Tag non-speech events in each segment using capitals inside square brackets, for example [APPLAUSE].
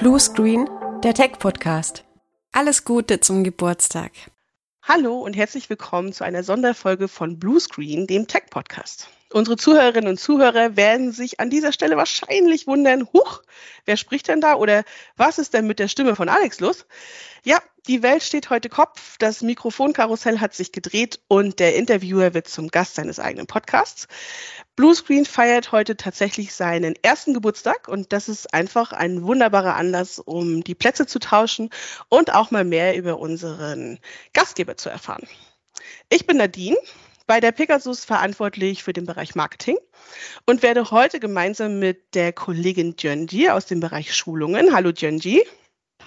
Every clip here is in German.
Bluescreen, der Tech-Podcast. Alles Gute zum Geburtstag. Hallo und herzlich willkommen zu einer Sonderfolge von Bluescreen, dem Tech-Podcast. Unsere Zuhörerinnen und Zuhörer werden sich an dieser Stelle wahrscheinlich wundern, huch, wer spricht denn da oder was ist denn mit der Stimme von Alex los? Ja, die Welt steht heute Kopf, das Mikrofonkarussell hat sich gedreht und der Interviewer wird zum Gast seines eigenen Podcasts. Bluescreen feiert heute tatsächlich seinen ersten Geburtstag und das ist einfach ein wunderbarer Anlass, um die Plätze zu tauschen und auch mal mehr über unseren Gastgeber zu erfahren. Ich bin Nadine, bei der Pegasus verantwortlich für den Bereich Marketing und werde heute gemeinsam mit der Kollegin Jönji aus dem Bereich Schulungen, hallo Jönji.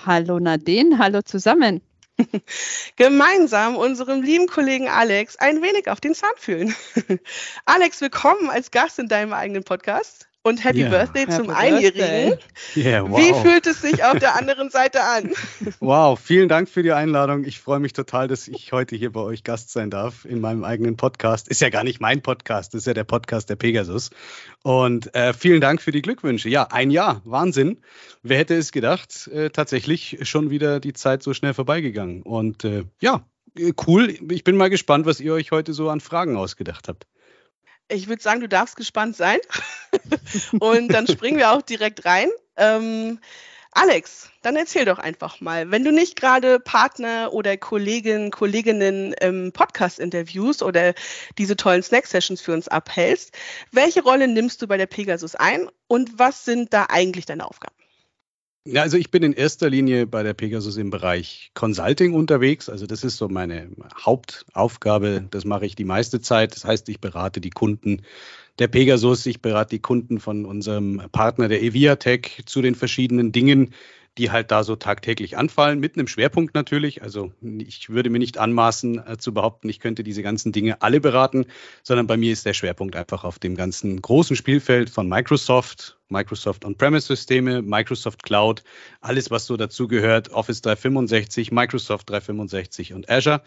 Hallo Nadine, hallo zusammen. [LAUGHS] gemeinsam unserem lieben Kollegen Alex ein wenig auf den Zahn fühlen. [LAUGHS] Alex, willkommen als Gast in deinem eigenen Podcast und Happy yeah. Birthday zum Happy Einjährigen. Yeah, wow. Wie fühlt es sich auf der anderen Seite an? [LAUGHS] Wow, vielen Dank für die Einladung. Ich freue mich total, dass ich heute hier bei euch Gast sein darf in meinem eigenen Podcast. Ist ja gar nicht mein Podcast, ist ja der Podcast der Pegasus. Und äh, vielen Dank für die Glückwünsche. Ja, ein Jahr, Wahnsinn. Wer hätte es gedacht? Äh, tatsächlich schon wieder die Zeit so schnell vorbeigegangen. Und äh, ja, cool. Ich bin mal gespannt, was ihr euch heute so an Fragen ausgedacht habt. Ich würde sagen, du darfst gespannt sein. [LAUGHS] und dann springen wir auch direkt rein. Ähm, Alex, dann erzähl doch einfach mal, wenn du nicht gerade Partner oder Kolleginnen, Kolleginnen im Podcast interviews oder diese tollen Snack-Sessions für uns abhältst, welche Rolle nimmst du bei der Pegasus ein und was sind da eigentlich deine Aufgaben? Ja, also ich bin in erster Linie bei der Pegasus im Bereich Consulting unterwegs. Also das ist so meine Hauptaufgabe. Das mache ich die meiste Zeit. Das heißt, ich berate die Kunden der Pegasus, ich berate die Kunden von unserem Partner der Eviatech zu den verschiedenen Dingen, die halt da so tagtäglich anfallen, mit einem Schwerpunkt natürlich. Also ich würde mir nicht anmaßen äh, zu behaupten, ich könnte diese ganzen Dinge alle beraten, sondern bei mir ist der Schwerpunkt einfach auf dem ganzen großen Spielfeld von Microsoft, Microsoft On-Premise-Systeme, Microsoft Cloud, alles, was so dazu gehört, Office 365, Microsoft 365 und Azure.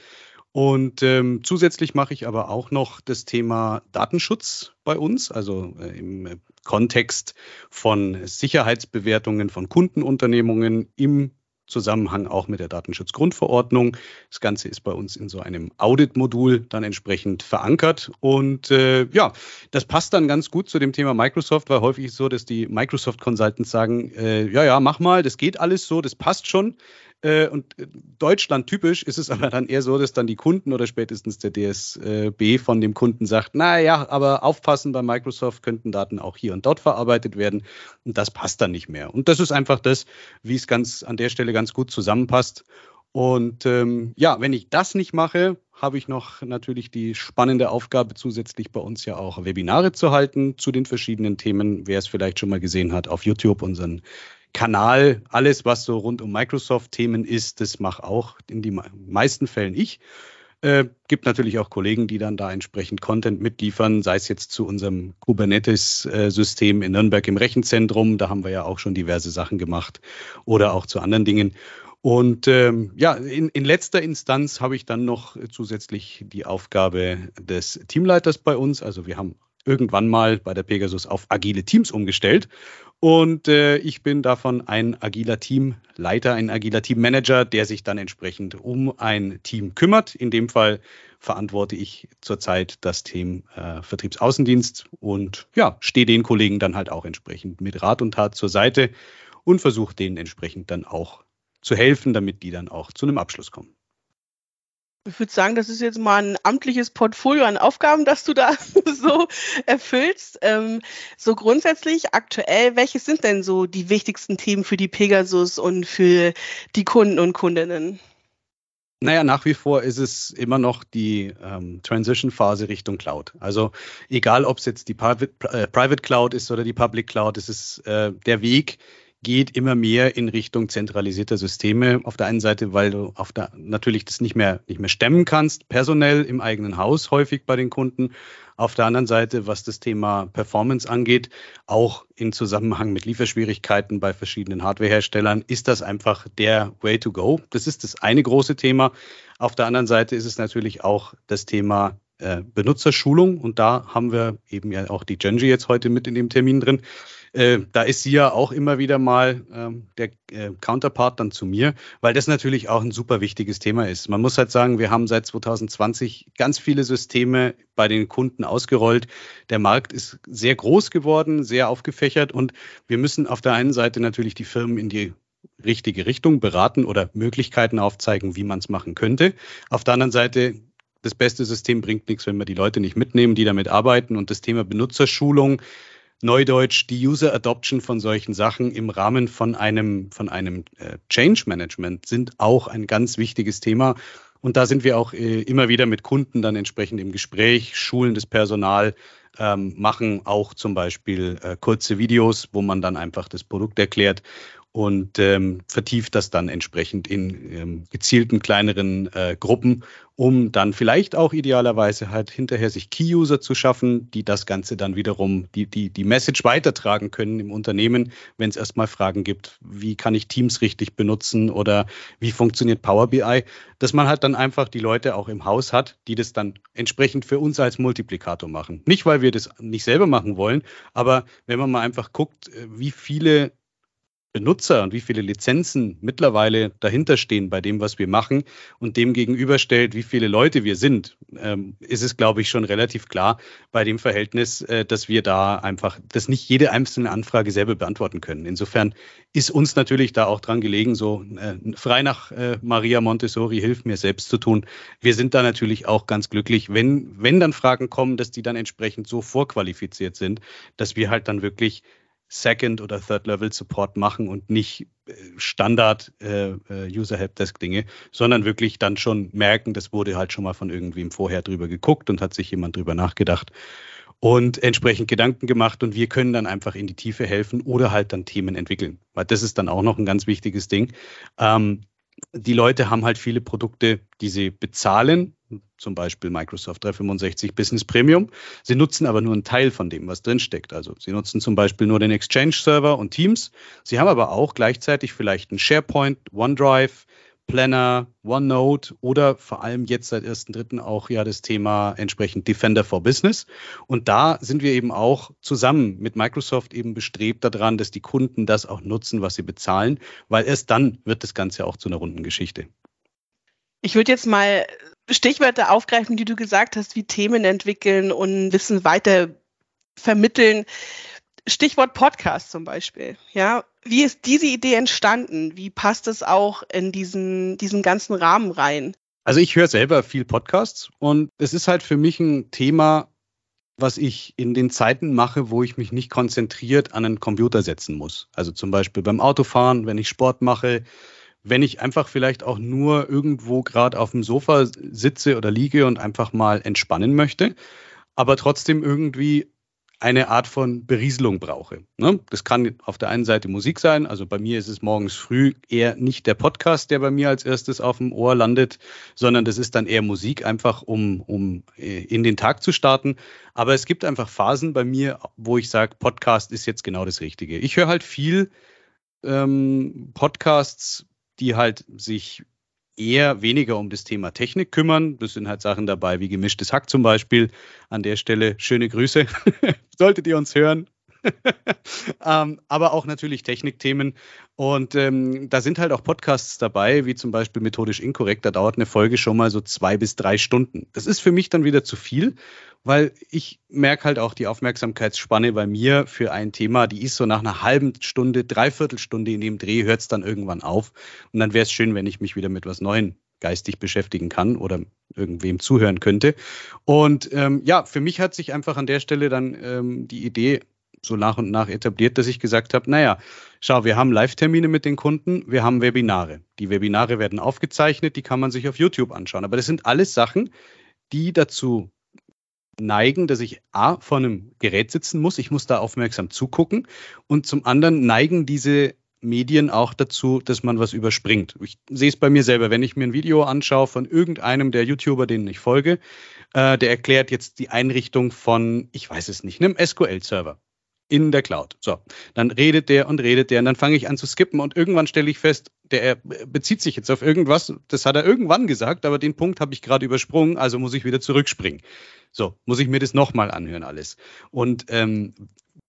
Und ähm, zusätzlich mache ich aber auch noch das Thema Datenschutz bei uns, also äh, im Kontext von Sicherheitsbewertungen von Kundenunternehmungen im Zusammenhang auch mit der Datenschutzgrundverordnung. Das Ganze ist bei uns in so einem Audit-Modul dann entsprechend verankert. Und äh, ja, das passt dann ganz gut zu dem Thema Microsoft, weil häufig ist so, dass die Microsoft-Consultants sagen, äh, ja, ja, mach mal, das geht alles so, das passt schon. Äh, und äh, Deutschland typisch ist es [LAUGHS] aber dann eher so, dass dann die Kunden oder spätestens der DSB von dem Kunden sagt, na ja, aber aufpassen, bei Microsoft könnten Daten auch hier und dort verarbeitet werden und das passt dann nicht mehr. Und das ist einfach das, wie es ganz an der Stelle ganz gut zusammenpasst. Und ähm, ja, wenn ich das nicht mache, habe ich noch natürlich die spannende Aufgabe, zusätzlich bei uns ja auch Webinare zu halten zu den verschiedenen Themen. Wer es vielleicht schon mal gesehen hat, auf YouTube unseren Kanal, alles, was so rund um Microsoft-Themen ist, das mache auch in den meisten Fällen ich. Äh, gibt natürlich auch Kollegen, die dann da entsprechend Content mitliefern, sei es jetzt zu unserem Kubernetes-System in Nürnberg im Rechenzentrum, da haben wir ja auch schon diverse Sachen gemacht, oder auch zu anderen Dingen. Und ähm, ja, in, in letzter Instanz habe ich dann noch zusätzlich die Aufgabe des Teamleiters bei uns. Also wir haben irgendwann mal bei der Pegasus auf agile Teams umgestellt. Und äh, ich bin davon ein agiler Teamleiter, ein agiler Teammanager, der sich dann entsprechend um ein Team kümmert. In dem Fall verantworte ich zurzeit das Team äh, Vertriebsaußendienst und ja, stehe den Kollegen dann halt auch entsprechend mit Rat und Tat zur Seite und versuche denen entsprechend dann auch zu helfen, damit die dann auch zu einem Abschluss kommen ich würde sagen, das ist jetzt mal ein amtliches Portfolio an Aufgaben, das du da [LAUGHS] so erfüllst. Ähm, so grundsätzlich aktuell, welches sind denn so die wichtigsten Themen für die Pegasus und für die Kunden und Kundinnen? Naja, nach wie vor ist es immer noch die ähm, Transition-Phase Richtung Cloud. Also egal, ob es jetzt die Private, äh, Private Cloud ist oder die Public Cloud, es ist äh, der Weg, geht immer mehr in Richtung zentralisierter Systeme. Auf der einen Seite, weil du auf der, natürlich das nicht mehr, nicht mehr stemmen kannst, personell im eigenen Haus häufig bei den Kunden. Auf der anderen Seite, was das Thema Performance angeht, auch in Zusammenhang mit Lieferschwierigkeiten bei verschiedenen Hardwareherstellern, ist das einfach der Way to go. Das ist das eine große Thema. Auf der anderen Seite ist es natürlich auch das Thema äh, Benutzerschulung und da haben wir eben ja auch die Genji jetzt heute mit in dem Termin drin. Äh, da ist sie ja auch immer wieder mal ähm, der äh, Counterpart dann zu mir, weil das natürlich auch ein super wichtiges Thema ist. Man muss halt sagen, wir haben seit 2020 ganz viele Systeme bei den Kunden ausgerollt. Der Markt ist sehr groß geworden, sehr aufgefächert und wir müssen auf der einen Seite natürlich die Firmen in die richtige Richtung beraten oder Möglichkeiten aufzeigen, wie man es machen könnte. Auf der anderen Seite das beste System bringt nichts, wenn wir die Leute nicht mitnehmen, die damit arbeiten. Und das Thema Benutzerschulung Neudeutsch die User Adoption von solchen Sachen im Rahmen von einem, von einem äh, Change Management sind auch ein ganz wichtiges Thema. Und da sind wir auch äh, immer wieder mit Kunden dann entsprechend im Gespräch, schulen das Personal, ähm, machen auch zum Beispiel äh, kurze Videos, wo man dann einfach das Produkt erklärt und ähm, vertieft das dann entsprechend in ähm, gezielten kleineren äh, Gruppen, um dann vielleicht auch idealerweise halt hinterher sich Key-User zu schaffen, die das Ganze dann wiederum, die, die, die Message weitertragen können im Unternehmen, wenn es erstmal Fragen gibt, wie kann ich Teams richtig benutzen oder wie funktioniert Power BI, dass man halt dann einfach die Leute auch im Haus hat, die das dann entsprechend für uns als Multiplikator machen. Nicht, weil wir das nicht selber machen wollen, aber wenn man mal einfach guckt, äh, wie viele Benutzer und wie viele Lizenzen mittlerweile dahinter stehen bei dem, was wir machen und dem gegenüberstellt, wie viele Leute wir sind, ähm, ist es, glaube ich, schon relativ klar bei dem Verhältnis, äh, dass wir da einfach, dass nicht jede einzelne Anfrage selber beantworten können. Insofern ist uns natürlich da auch dran gelegen, so äh, frei nach äh, Maria Montessori, hilf mir selbst zu tun. Wir sind da natürlich auch ganz glücklich, wenn, wenn dann Fragen kommen, dass die dann entsprechend so vorqualifiziert sind, dass wir halt dann wirklich Second- oder Third-Level-Support machen und nicht äh, Standard äh, äh, User-Helpdesk-Dinge, sondern wirklich dann schon merken, das wurde halt schon mal von irgendwem vorher drüber geguckt und hat sich jemand drüber nachgedacht und entsprechend Gedanken gemacht und wir können dann einfach in die Tiefe helfen oder halt dann Themen entwickeln. Weil das ist dann auch noch ein ganz wichtiges Ding. Ähm, die Leute haben halt viele Produkte, die sie bezahlen, zum Beispiel Microsoft 365 Business Premium. Sie nutzen aber nur einen Teil von dem, was drinsteckt. Also sie nutzen zum Beispiel nur den Exchange-Server und Teams. Sie haben aber auch gleichzeitig vielleicht einen SharePoint, OneDrive, Planner, OneNote oder vor allem jetzt seit 1.3. auch ja das Thema entsprechend Defender for Business. Und da sind wir eben auch zusammen mit Microsoft eben bestrebt daran, dass die Kunden das auch nutzen, was sie bezahlen, weil erst dann wird das Ganze auch zu einer runden Geschichte. Ich würde jetzt mal Stichwörter aufgreifen, die du gesagt hast, wie Themen entwickeln und Wissen weiter vermitteln. Stichwort Podcast zum Beispiel. Ja, wie ist diese Idee entstanden? Wie passt es auch in diesen, diesen ganzen Rahmen rein? Also ich höre selber viel Podcasts und es ist halt für mich ein Thema, was ich in den Zeiten mache, wo ich mich nicht konzentriert an einen Computer setzen muss. Also zum Beispiel beim Autofahren, wenn ich Sport mache, wenn ich einfach vielleicht auch nur irgendwo gerade auf dem Sofa sitze oder liege und einfach mal entspannen möchte, aber trotzdem irgendwie eine Art von Berieselung brauche. Ne? Das kann auf der einen Seite Musik sein, also bei mir ist es morgens früh eher nicht der Podcast, der bei mir als erstes auf dem Ohr landet, sondern das ist dann eher Musik, einfach um, um äh, in den Tag zu starten. Aber es gibt einfach Phasen bei mir, wo ich sage, Podcast ist jetzt genau das Richtige. Ich höre halt viel ähm, Podcasts, die halt sich eher weniger um das Thema Technik kümmern. Das sind halt Sachen dabei wie gemischtes Hack zum Beispiel. An der Stelle schöne Grüße. [LAUGHS] Solltet ihr uns hören. [LAUGHS] ähm, aber auch natürlich Technikthemen. Und ähm, da sind halt auch Podcasts dabei, wie zum Beispiel Methodisch Inkorrekt. Da dauert eine Folge schon mal so zwei bis drei Stunden. Das ist für mich dann wieder zu viel, weil ich merke halt auch die Aufmerksamkeitsspanne bei mir für ein Thema, die ist so nach einer halben Stunde, dreiviertel Stunde in dem Dreh, hört es dann irgendwann auf. Und dann wäre es schön, wenn ich mich wieder mit was Neuem geistig beschäftigen kann oder irgendwem zuhören könnte. Und ähm, ja, für mich hat sich einfach an der Stelle dann ähm, die Idee so nach und nach etabliert, dass ich gesagt habe, naja, schau, wir haben Live-Termine mit den Kunden, wir haben Webinare. Die Webinare werden aufgezeichnet, die kann man sich auf YouTube anschauen. Aber das sind alles Sachen, die dazu neigen, dass ich A, vor einem Gerät sitzen muss, ich muss da aufmerksam zugucken und zum anderen neigen diese Medien auch dazu, dass man was überspringt. Ich sehe es bei mir selber, wenn ich mir ein Video anschaue von irgendeinem der YouTuber, denen ich folge, äh, der erklärt jetzt die Einrichtung von, ich weiß es nicht, einem SQL-Server in der Cloud. So, dann redet der und redet der und dann fange ich an zu skippen und irgendwann stelle ich fest, der bezieht sich jetzt auf irgendwas, das hat er irgendwann gesagt, aber den Punkt habe ich gerade übersprungen, also muss ich wieder zurückspringen. So, muss ich mir das nochmal anhören alles. Und ähm,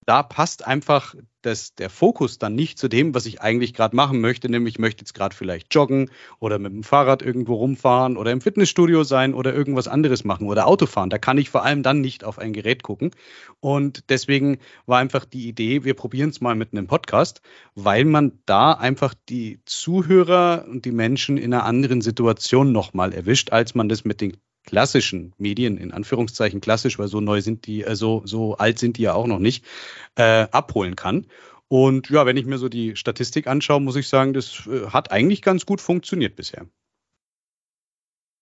da passt einfach das, der Fokus dann nicht zu dem, was ich eigentlich gerade machen möchte, nämlich ich möchte jetzt gerade vielleicht joggen oder mit dem Fahrrad irgendwo rumfahren oder im Fitnessstudio sein oder irgendwas anderes machen oder Autofahren. Da kann ich vor allem dann nicht auf ein Gerät gucken. Und deswegen war einfach die Idee, wir probieren es mal mit einem Podcast, weil man da einfach die Zuhörer und die Menschen in einer anderen Situation nochmal erwischt, als man das mit den klassischen Medien, in Anführungszeichen klassisch, weil so neu sind die, äh, so, so alt sind die ja auch noch nicht, äh, abholen kann. Und ja, wenn ich mir so die Statistik anschaue, muss ich sagen, das äh, hat eigentlich ganz gut funktioniert bisher.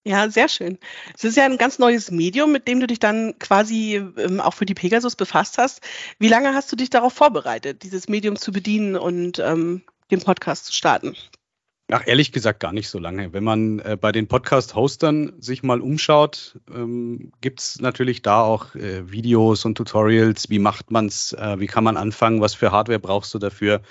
Ja, sehr schön. Es ist ja ein ganz neues Medium, mit dem du dich dann quasi ähm, auch für die Pegasus befasst hast. Wie lange hast du dich darauf vorbereitet, dieses Medium zu bedienen und ähm, den Podcast zu starten? Ach, ehrlich gesagt gar nicht so lange. Wenn man äh, bei den Podcast-Hostern sich mal umschaut, ähm, gibt es natürlich da auch äh, Videos und Tutorials. Wie macht man's? Äh, wie kann man anfangen? Was für Hardware brauchst du dafür?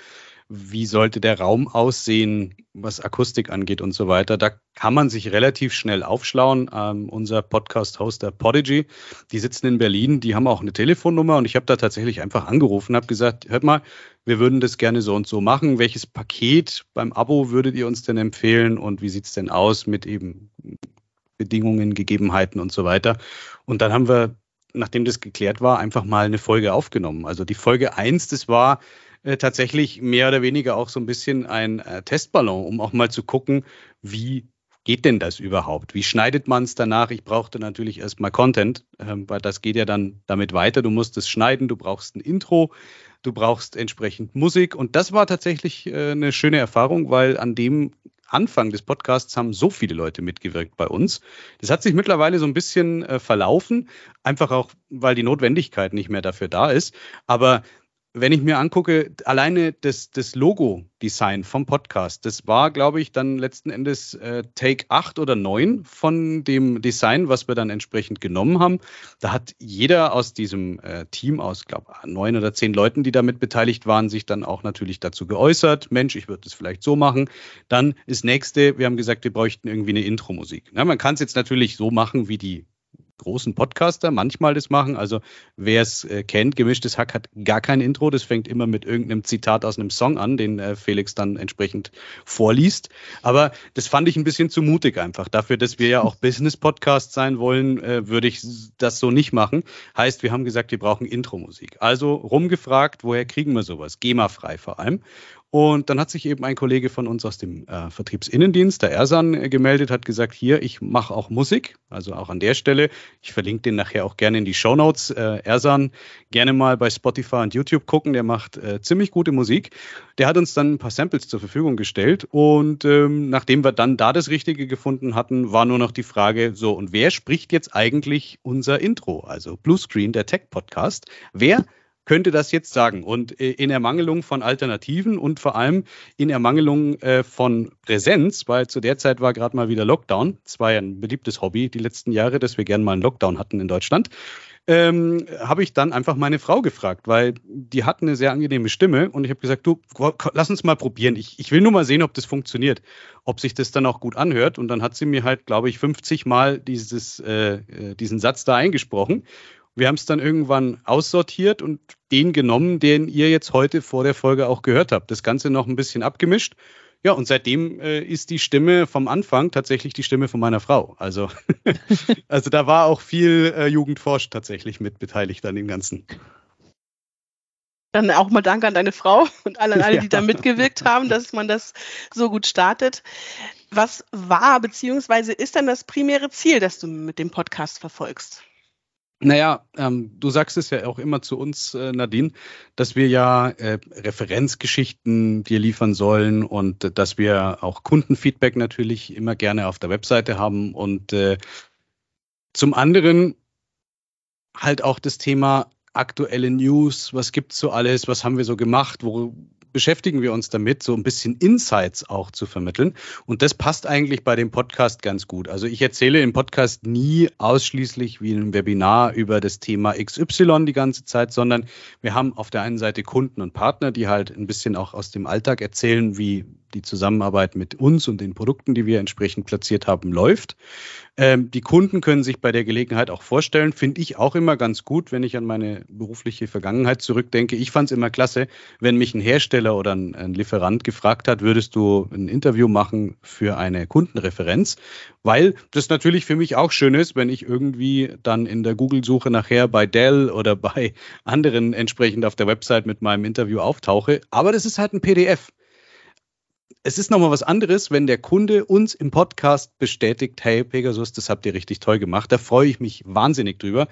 Wie sollte der Raum aussehen, was Akustik angeht und so weiter. Da kann man sich relativ schnell aufschlauen. Ähm, unser Podcast-Hoster Podigy, die sitzen in Berlin, die haben auch eine Telefonnummer und ich habe da tatsächlich einfach angerufen, habe gesagt, hört mal, wir würden das gerne so und so machen. Welches Paket beim Abo würdet ihr uns denn empfehlen und wie sieht's denn aus mit eben Bedingungen, Gegebenheiten und so weiter. Und dann haben wir, nachdem das geklärt war, einfach mal eine Folge aufgenommen. Also die Folge eins, das war äh, tatsächlich mehr oder weniger auch so ein bisschen ein äh, Testballon, um auch mal zu gucken, wie geht denn das überhaupt? Wie schneidet man es danach? Ich brauchte natürlich erstmal Content, ähm, weil das geht ja dann damit weiter. Du musst es schneiden, du brauchst ein Intro, du brauchst entsprechend Musik. Und das war tatsächlich äh, eine schöne Erfahrung, weil an dem Anfang des Podcasts haben so viele Leute mitgewirkt bei uns. Das hat sich mittlerweile so ein bisschen äh, verlaufen, einfach auch, weil die Notwendigkeit nicht mehr dafür da ist. Aber wenn ich mir angucke, alleine das, das Logo-Design vom Podcast, das war, glaube ich, dann letzten Endes äh, Take 8 oder 9 von dem Design, was wir dann entsprechend genommen haben. Da hat jeder aus diesem äh, Team aus, glaube ich, neun oder zehn Leuten, die damit beteiligt waren, sich dann auch natürlich dazu geäußert. Mensch, ich würde das vielleicht so machen. Dann das nächste, wir haben gesagt, wir bräuchten irgendwie eine Intro-Musik. man kann es jetzt natürlich so machen, wie die großen Podcaster manchmal das machen. Also wer es äh, kennt, gemischtes Hack hat gar kein Intro. Das fängt immer mit irgendeinem Zitat aus einem Song an, den äh, Felix dann entsprechend vorliest. Aber das fand ich ein bisschen zu mutig einfach. Dafür, dass wir ja auch Business-Podcast sein wollen, äh, würde ich das so nicht machen. Heißt, wir haben gesagt, wir brauchen Intro-Musik. Also rumgefragt, woher kriegen wir sowas? GEMA-frei vor allem. Und dann hat sich eben ein Kollege von uns aus dem äh, Vertriebsinnendienst, der Ersan, äh, gemeldet, hat gesagt, hier, ich mache auch Musik, also auch an der Stelle. Ich verlinke den nachher auch gerne in die Show Notes. Äh, Ersan, gerne mal bei Spotify und YouTube gucken, der macht äh, ziemlich gute Musik. Der hat uns dann ein paar Samples zur Verfügung gestellt und ähm, nachdem wir dann da das Richtige gefunden hatten, war nur noch die Frage, so, und wer spricht jetzt eigentlich unser Intro, also Bluescreen, der Tech-Podcast? Wer könnte das jetzt sagen. Und äh, in Ermangelung von Alternativen und vor allem in Ermangelung äh, von Präsenz, weil zu der Zeit war gerade mal wieder Lockdown. Es war ja ein beliebtes Hobby die letzten Jahre, dass wir gerne mal einen Lockdown hatten in Deutschland. Ähm, habe ich dann einfach meine Frau gefragt, weil die hat eine sehr angenehme Stimme und ich habe gesagt, du, lass uns mal probieren. Ich, ich will nur mal sehen, ob das funktioniert, ob sich das dann auch gut anhört. Und dann hat sie mir halt, glaube ich, 50 Mal dieses, äh, äh, diesen Satz da eingesprochen. Wir haben es dann irgendwann aussortiert und den genommen, den ihr jetzt heute vor der Folge auch gehört habt. Das Ganze noch ein bisschen abgemischt. Ja, und seitdem äh, ist die Stimme vom Anfang tatsächlich die Stimme von meiner Frau. Also, [LAUGHS] also da war auch viel äh, Jugendforsch tatsächlich mit beteiligt an dem Ganzen. Dann auch mal Danke an deine Frau und alle, alle die da mitgewirkt haben, dass man das so gut startet. Was war bzw. ist dann das primäre Ziel, das du mit dem Podcast verfolgst? Naja, ähm, du sagst es ja auch immer zu uns, äh, Nadine, dass wir ja äh, Referenzgeschichten dir liefern sollen und äh, dass wir auch Kundenfeedback natürlich immer gerne auf der Webseite haben. Und äh, zum anderen halt auch das Thema aktuelle News, was gibt's so alles, was haben wir so gemacht, wo, beschäftigen wir uns damit, so ein bisschen Insights auch zu vermitteln. Und das passt eigentlich bei dem Podcast ganz gut. Also ich erzähle im Podcast nie ausschließlich wie ein Webinar über das Thema XY die ganze Zeit, sondern wir haben auf der einen Seite Kunden und Partner, die halt ein bisschen auch aus dem Alltag erzählen, wie die Zusammenarbeit mit uns und den Produkten, die wir entsprechend platziert haben, läuft. Ähm, die Kunden können sich bei der Gelegenheit auch vorstellen, finde ich auch immer ganz gut, wenn ich an meine berufliche Vergangenheit zurückdenke. Ich fand es immer klasse, wenn mich ein Hersteller oder ein, ein Lieferant gefragt hat, würdest du ein Interview machen für eine Kundenreferenz? Weil das natürlich für mich auch schön ist, wenn ich irgendwie dann in der Google-Suche nachher bei Dell oder [LAUGHS] bei anderen entsprechend auf der Website mit meinem Interview auftauche. Aber das ist halt ein PDF es ist nochmal was anderes, wenn der Kunde uns im Podcast bestätigt, hey Pegasus, das habt ihr richtig toll gemacht. Da freue ich mich wahnsinnig drüber.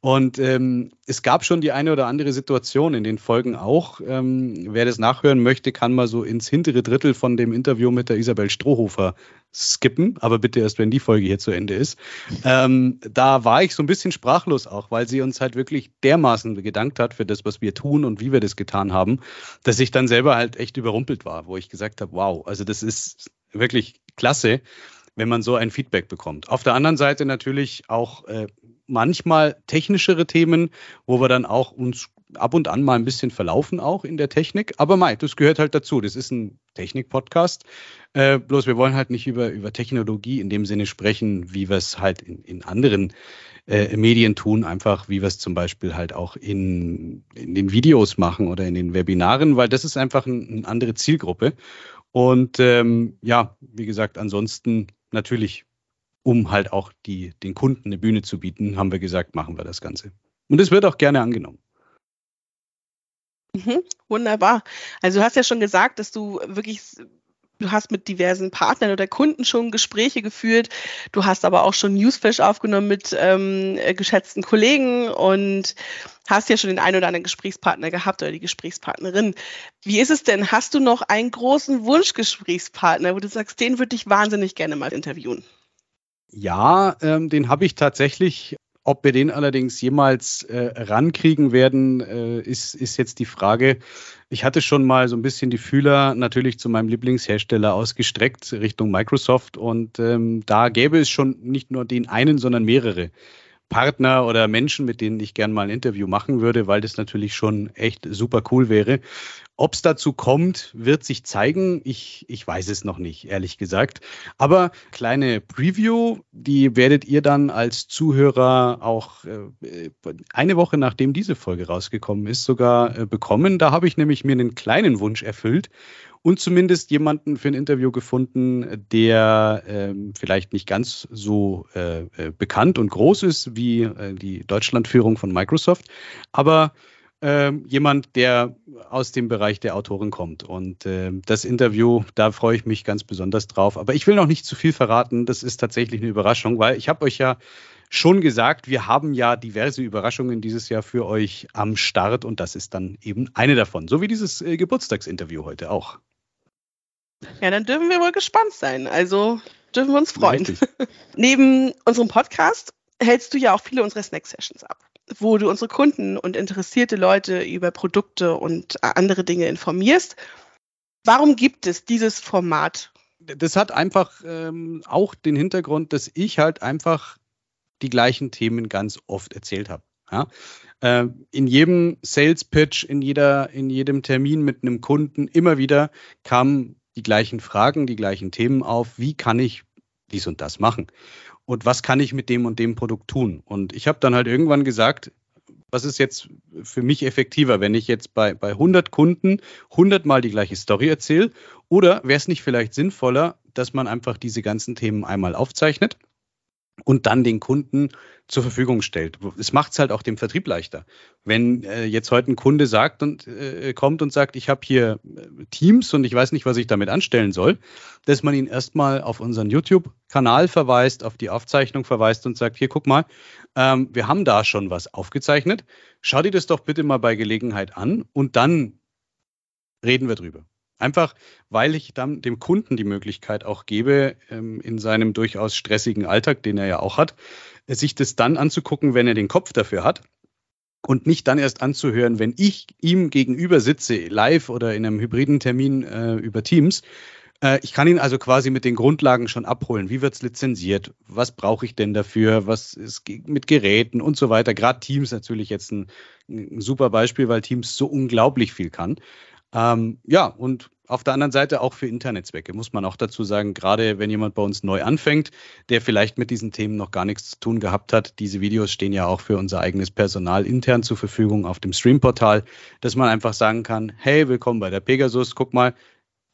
Und ähm, es gab schon die eine oder andere Situation in den Folgen auch. Ähm, wer das nachhören möchte, kann mal so ins hintere Drittel von dem Interview mit der Isabel Strohhofer skippen, aber bitte erst, wenn die Folge hier zu Ende ist. Ähm, da war ich so ein bisschen sprachlos auch, weil sie uns halt wirklich dermaßen gedankt hat für das, was wir tun und wie wir das getan haben, dass ich dann selber halt echt überrumpelt war, wo ich gesagt habe, wow, also das ist wirklich klasse wenn man so ein Feedback bekommt. Auf der anderen Seite natürlich auch äh, manchmal technischere Themen, wo wir dann auch uns ab und an mal ein bisschen verlaufen auch in der Technik. Aber mei, das gehört halt dazu. Das ist ein Technik-Podcast. Äh, bloß wir wollen halt nicht über, über Technologie in dem Sinne sprechen, wie wir es halt in, in anderen äh, Medien tun, einfach wie wir es zum Beispiel halt auch in, in den Videos machen oder in den Webinaren, weil das ist einfach ein, eine andere Zielgruppe. Und ähm, ja, wie gesagt, ansonsten natürlich um halt auch die, den Kunden eine Bühne zu bieten, haben wir gesagt, machen wir das Ganze. Und es wird auch gerne angenommen. Mhm, wunderbar. Also du hast ja schon gesagt, dass du wirklich, du hast mit diversen Partnern oder Kunden schon Gespräche geführt. Du hast aber auch schon Newsflash aufgenommen mit ähm, geschätzten Kollegen und hast ja schon den einen oder anderen Gesprächspartner gehabt oder die Gesprächspartnerin. Wie ist es denn? Hast du noch einen großen Wunschgesprächspartner, wo du sagst, den würde ich wahnsinnig gerne mal interviewen? Ja, ähm, den habe ich tatsächlich. Ob wir den allerdings jemals äh, rankriegen werden, äh, ist, ist jetzt die Frage. Ich hatte schon mal so ein bisschen die Fühler natürlich zu meinem Lieblingshersteller ausgestreckt Richtung Microsoft und ähm, da gäbe es schon nicht nur den einen, sondern mehrere. Partner oder Menschen, mit denen ich gern mal ein Interview machen würde, weil das natürlich schon echt super cool wäre. Ob es dazu kommt, wird sich zeigen. Ich, ich weiß es noch nicht, ehrlich gesagt. Aber kleine Preview, die werdet ihr dann als Zuhörer auch äh, eine Woche nachdem diese Folge rausgekommen ist, sogar äh, bekommen. Da habe ich nämlich mir einen kleinen Wunsch erfüllt und zumindest jemanden für ein Interview gefunden, der ähm, vielleicht nicht ganz so äh, äh, bekannt und groß ist wie äh, die Deutschlandführung von Microsoft, aber äh, jemand, der aus dem Bereich der Autoren kommt. Und äh, das Interview, da freue ich mich ganz besonders drauf. Aber ich will noch nicht zu viel verraten. Das ist tatsächlich eine Überraschung, weil ich habe euch ja schon gesagt, wir haben ja diverse Überraschungen dieses Jahr für euch am Start und das ist dann eben eine davon. So wie dieses äh, Geburtstagsinterview heute auch. Ja, dann dürfen wir wohl gespannt sein. Also dürfen wir uns freuen. [LAUGHS] Neben unserem Podcast hältst du ja auch viele unserer Snack-Sessions ab, wo du unsere Kunden und interessierte Leute über Produkte und andere Dinge informierst. Warum gibt es dieses Format? Das hat einfach ähm, auch den Hintergrund, dass ich halt einfach die gleichen Themen ganz oft erzählt habe. Ja? Äh, in jedem Sales Pitch, in jeder, in jedem Termin mit einem Kunden immer wieder kam die gleichen Fragen, die gleichen Themen auf. Wie kann ich dies und das machen? Und was kann ich mit dem und dem Produkt tun? Und ich habe dann halt irgendwann gesagt, was ist jetzt für mich effektiver, wenn ich jetzt bei, bei 100 Kunden 100 Mal die gleiche Story erzähle? Oder wäre es nicht vielleicht sinnvoller, dass man einfach diese ganzen Themen einmal aufzeichnet und dann den Kunden zur Verfügung stellt. Es macht es halt auch dem Vertrieb leichter. Wenn äh, jetzt heute ein Kunde sagt und äh, kommt und sagt, ich habe hier äh, Teams und ich weiß nicht, was ich damit anstellen soll, dass man ihn erstmal auf unseren YouTube-Kanal verweist, auf die Aufzeichnung verweist und sagt, hier guck mal, ähm, wir haben da schon was aufgezeichnet. Schau dir das doch bitte mal bei Gelegenheit an und dann reden wir drüber. Einfach, weil ich dann dem Kunden die Möglichkeit auch gebe, ähm, in seinem durchaus stressigen Alltag, den er ja auch hat, sich das dann anzugucken, wenn er den Kopf dafür hat und nicht dann erst anzuhören, wenn ich ihm gegenüber sitze, live oder in einem hybriden Termin äh, über Teams. Äh, ich kann ihn also quasi mit den Grundlagen schon abholen. Wie wird es lizenziert? Was brauche ich denn dafür? Was ist mit Geräten und so weiter? Gerade Teams natürlich jetzt ein, ein super Beispiel, weil Teams so unglaublich viel kann. Ähm, ja, und auf der anderen Seite auch für Internetzwecke, muss man auch dazu sagen, gerade wenn jemand bei uns neu anfängt, der vielleicht mit diesen Themen noch gar nichts zu tun gehabt hat. Diese Videos stehen ja auch für unser eigenes Personal intern zur Verfügung auf dem Streamportal, dass man einfach sagen kann, hey, willkommen bei der Pegasus, guck mal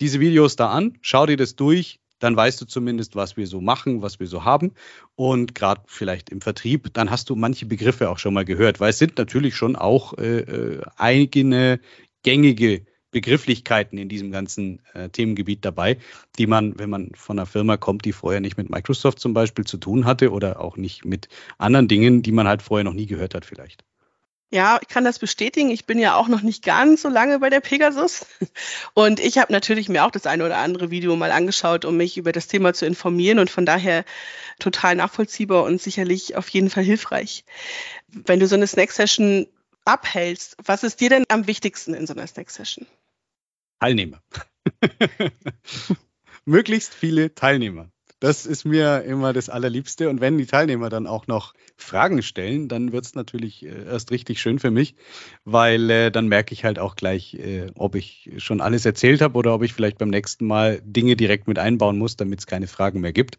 diese Videos da an, schau dir das durch, dann weißt du zumindest, was wir so machen, was wir so haben. Und gerade vielleicht im Vertrieb, dann hast du manche Begriffe auch schon mal gehört, weil es sind natürlich schon auch äh, äh eigene gängige Begrifflichkeiten in diesem ganzen äh, Themengebiet dabei, die man, wenn man von einer Firma kommt, die vorher nicht mit Microsoft zum Beispiel zu tun hatte oder auch nicht mit anderen Dingen, die man halt vorher noch nie gehört hat vielleicht. Ja, ich kann das bestätigen. Ich bin ja auch noch nicht ganz so lange bei der Pegasus. Und ich habe natürlich mir auch das eine oder andere Video mal angeschaut, um mich über das Thema zu informieren und von daher total nachvollziehbar und sicherlich auf jeden Fall hilfreich. Wenn du so eine Snack-Session abhältst, was ist dir denn am wichtigsten in so einer Snack-Session? Teilnehmer. [LAUGHS] Möglichst viele Teilnehmer. Das ist mir immer das Allerliebste. Und wenn die Teilnehmer dann auch noch Fragen stellen, dann wird es natürlich äh, erst richtig schön für mich, weil äh, dann merke ich halt auch gleich, äh, ob ich schon alles erzählt habe oder ob ich vielleicht beim nächsten Mal Dinge direkt mit einbauen muss, damit es keine Fragen mehr gibt.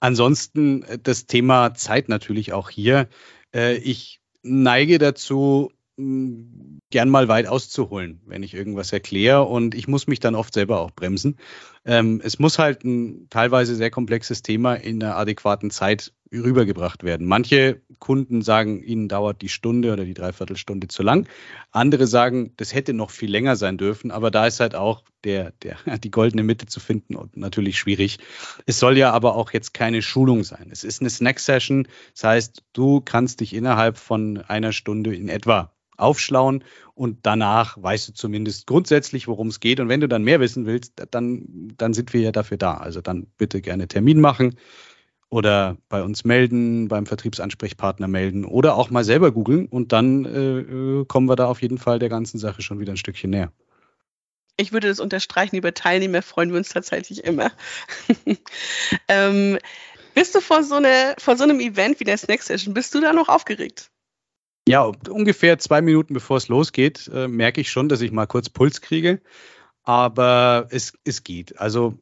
Ansonsten äh, das Thema Zeit natürlich auch hier. Äh, ich neige dazu, gern mal weit auszuholen, wenn ich irgendwas erkläre. Und ich muss mich dann oft selber auch bremsen. Ähm, es muss halt ein teilweise sehr komplexes Thema in einer adäquaten Zeit rübergebracht werden. Manche Kunden sagen, ihnen dauert die Stunde oder die Dreiviertelstunde zu lang. Andere sagen, das hätte noch viel länger sein dürfen. Aber da ist halt auch der, der, [LAUGHS] die goldene Mitte zu finden und natürlich schwierig. Es soll ja aber auch jetzt keine Schulung sein. Es ist eine Snack-Session. Das heißt, du kannst dich innerhalb von einer Stunde in etwa aufschlauen und danach weißt du zumindest grundsätzlich, worum es geht. Und wenn du dann mehr wissen willst, dann, dann sind wir ja dafür da. Also dann bitte gerne Termin machen oder bei uns melden, beim Vertriebsansprechpartner melden oder auch mal selber googeln und dann äh, äh kommen wir da auf jeden Fall der ganzen Sache schon wieder ein Stückchen näher. Ich würde das unterstreichen, über Teilnehmer freuen wir uns tatsächlich immer. [LAUGHS] ähm, bist du vor so, eine, vor so einem Event wie der Snack Session, bist du da noch aufgeregt? Ja, ungefähr zwei Minuten bevor es losgeht, äh, merke ich schon, dass ich mal kurz Puls kriege. Aber es, es geht. Also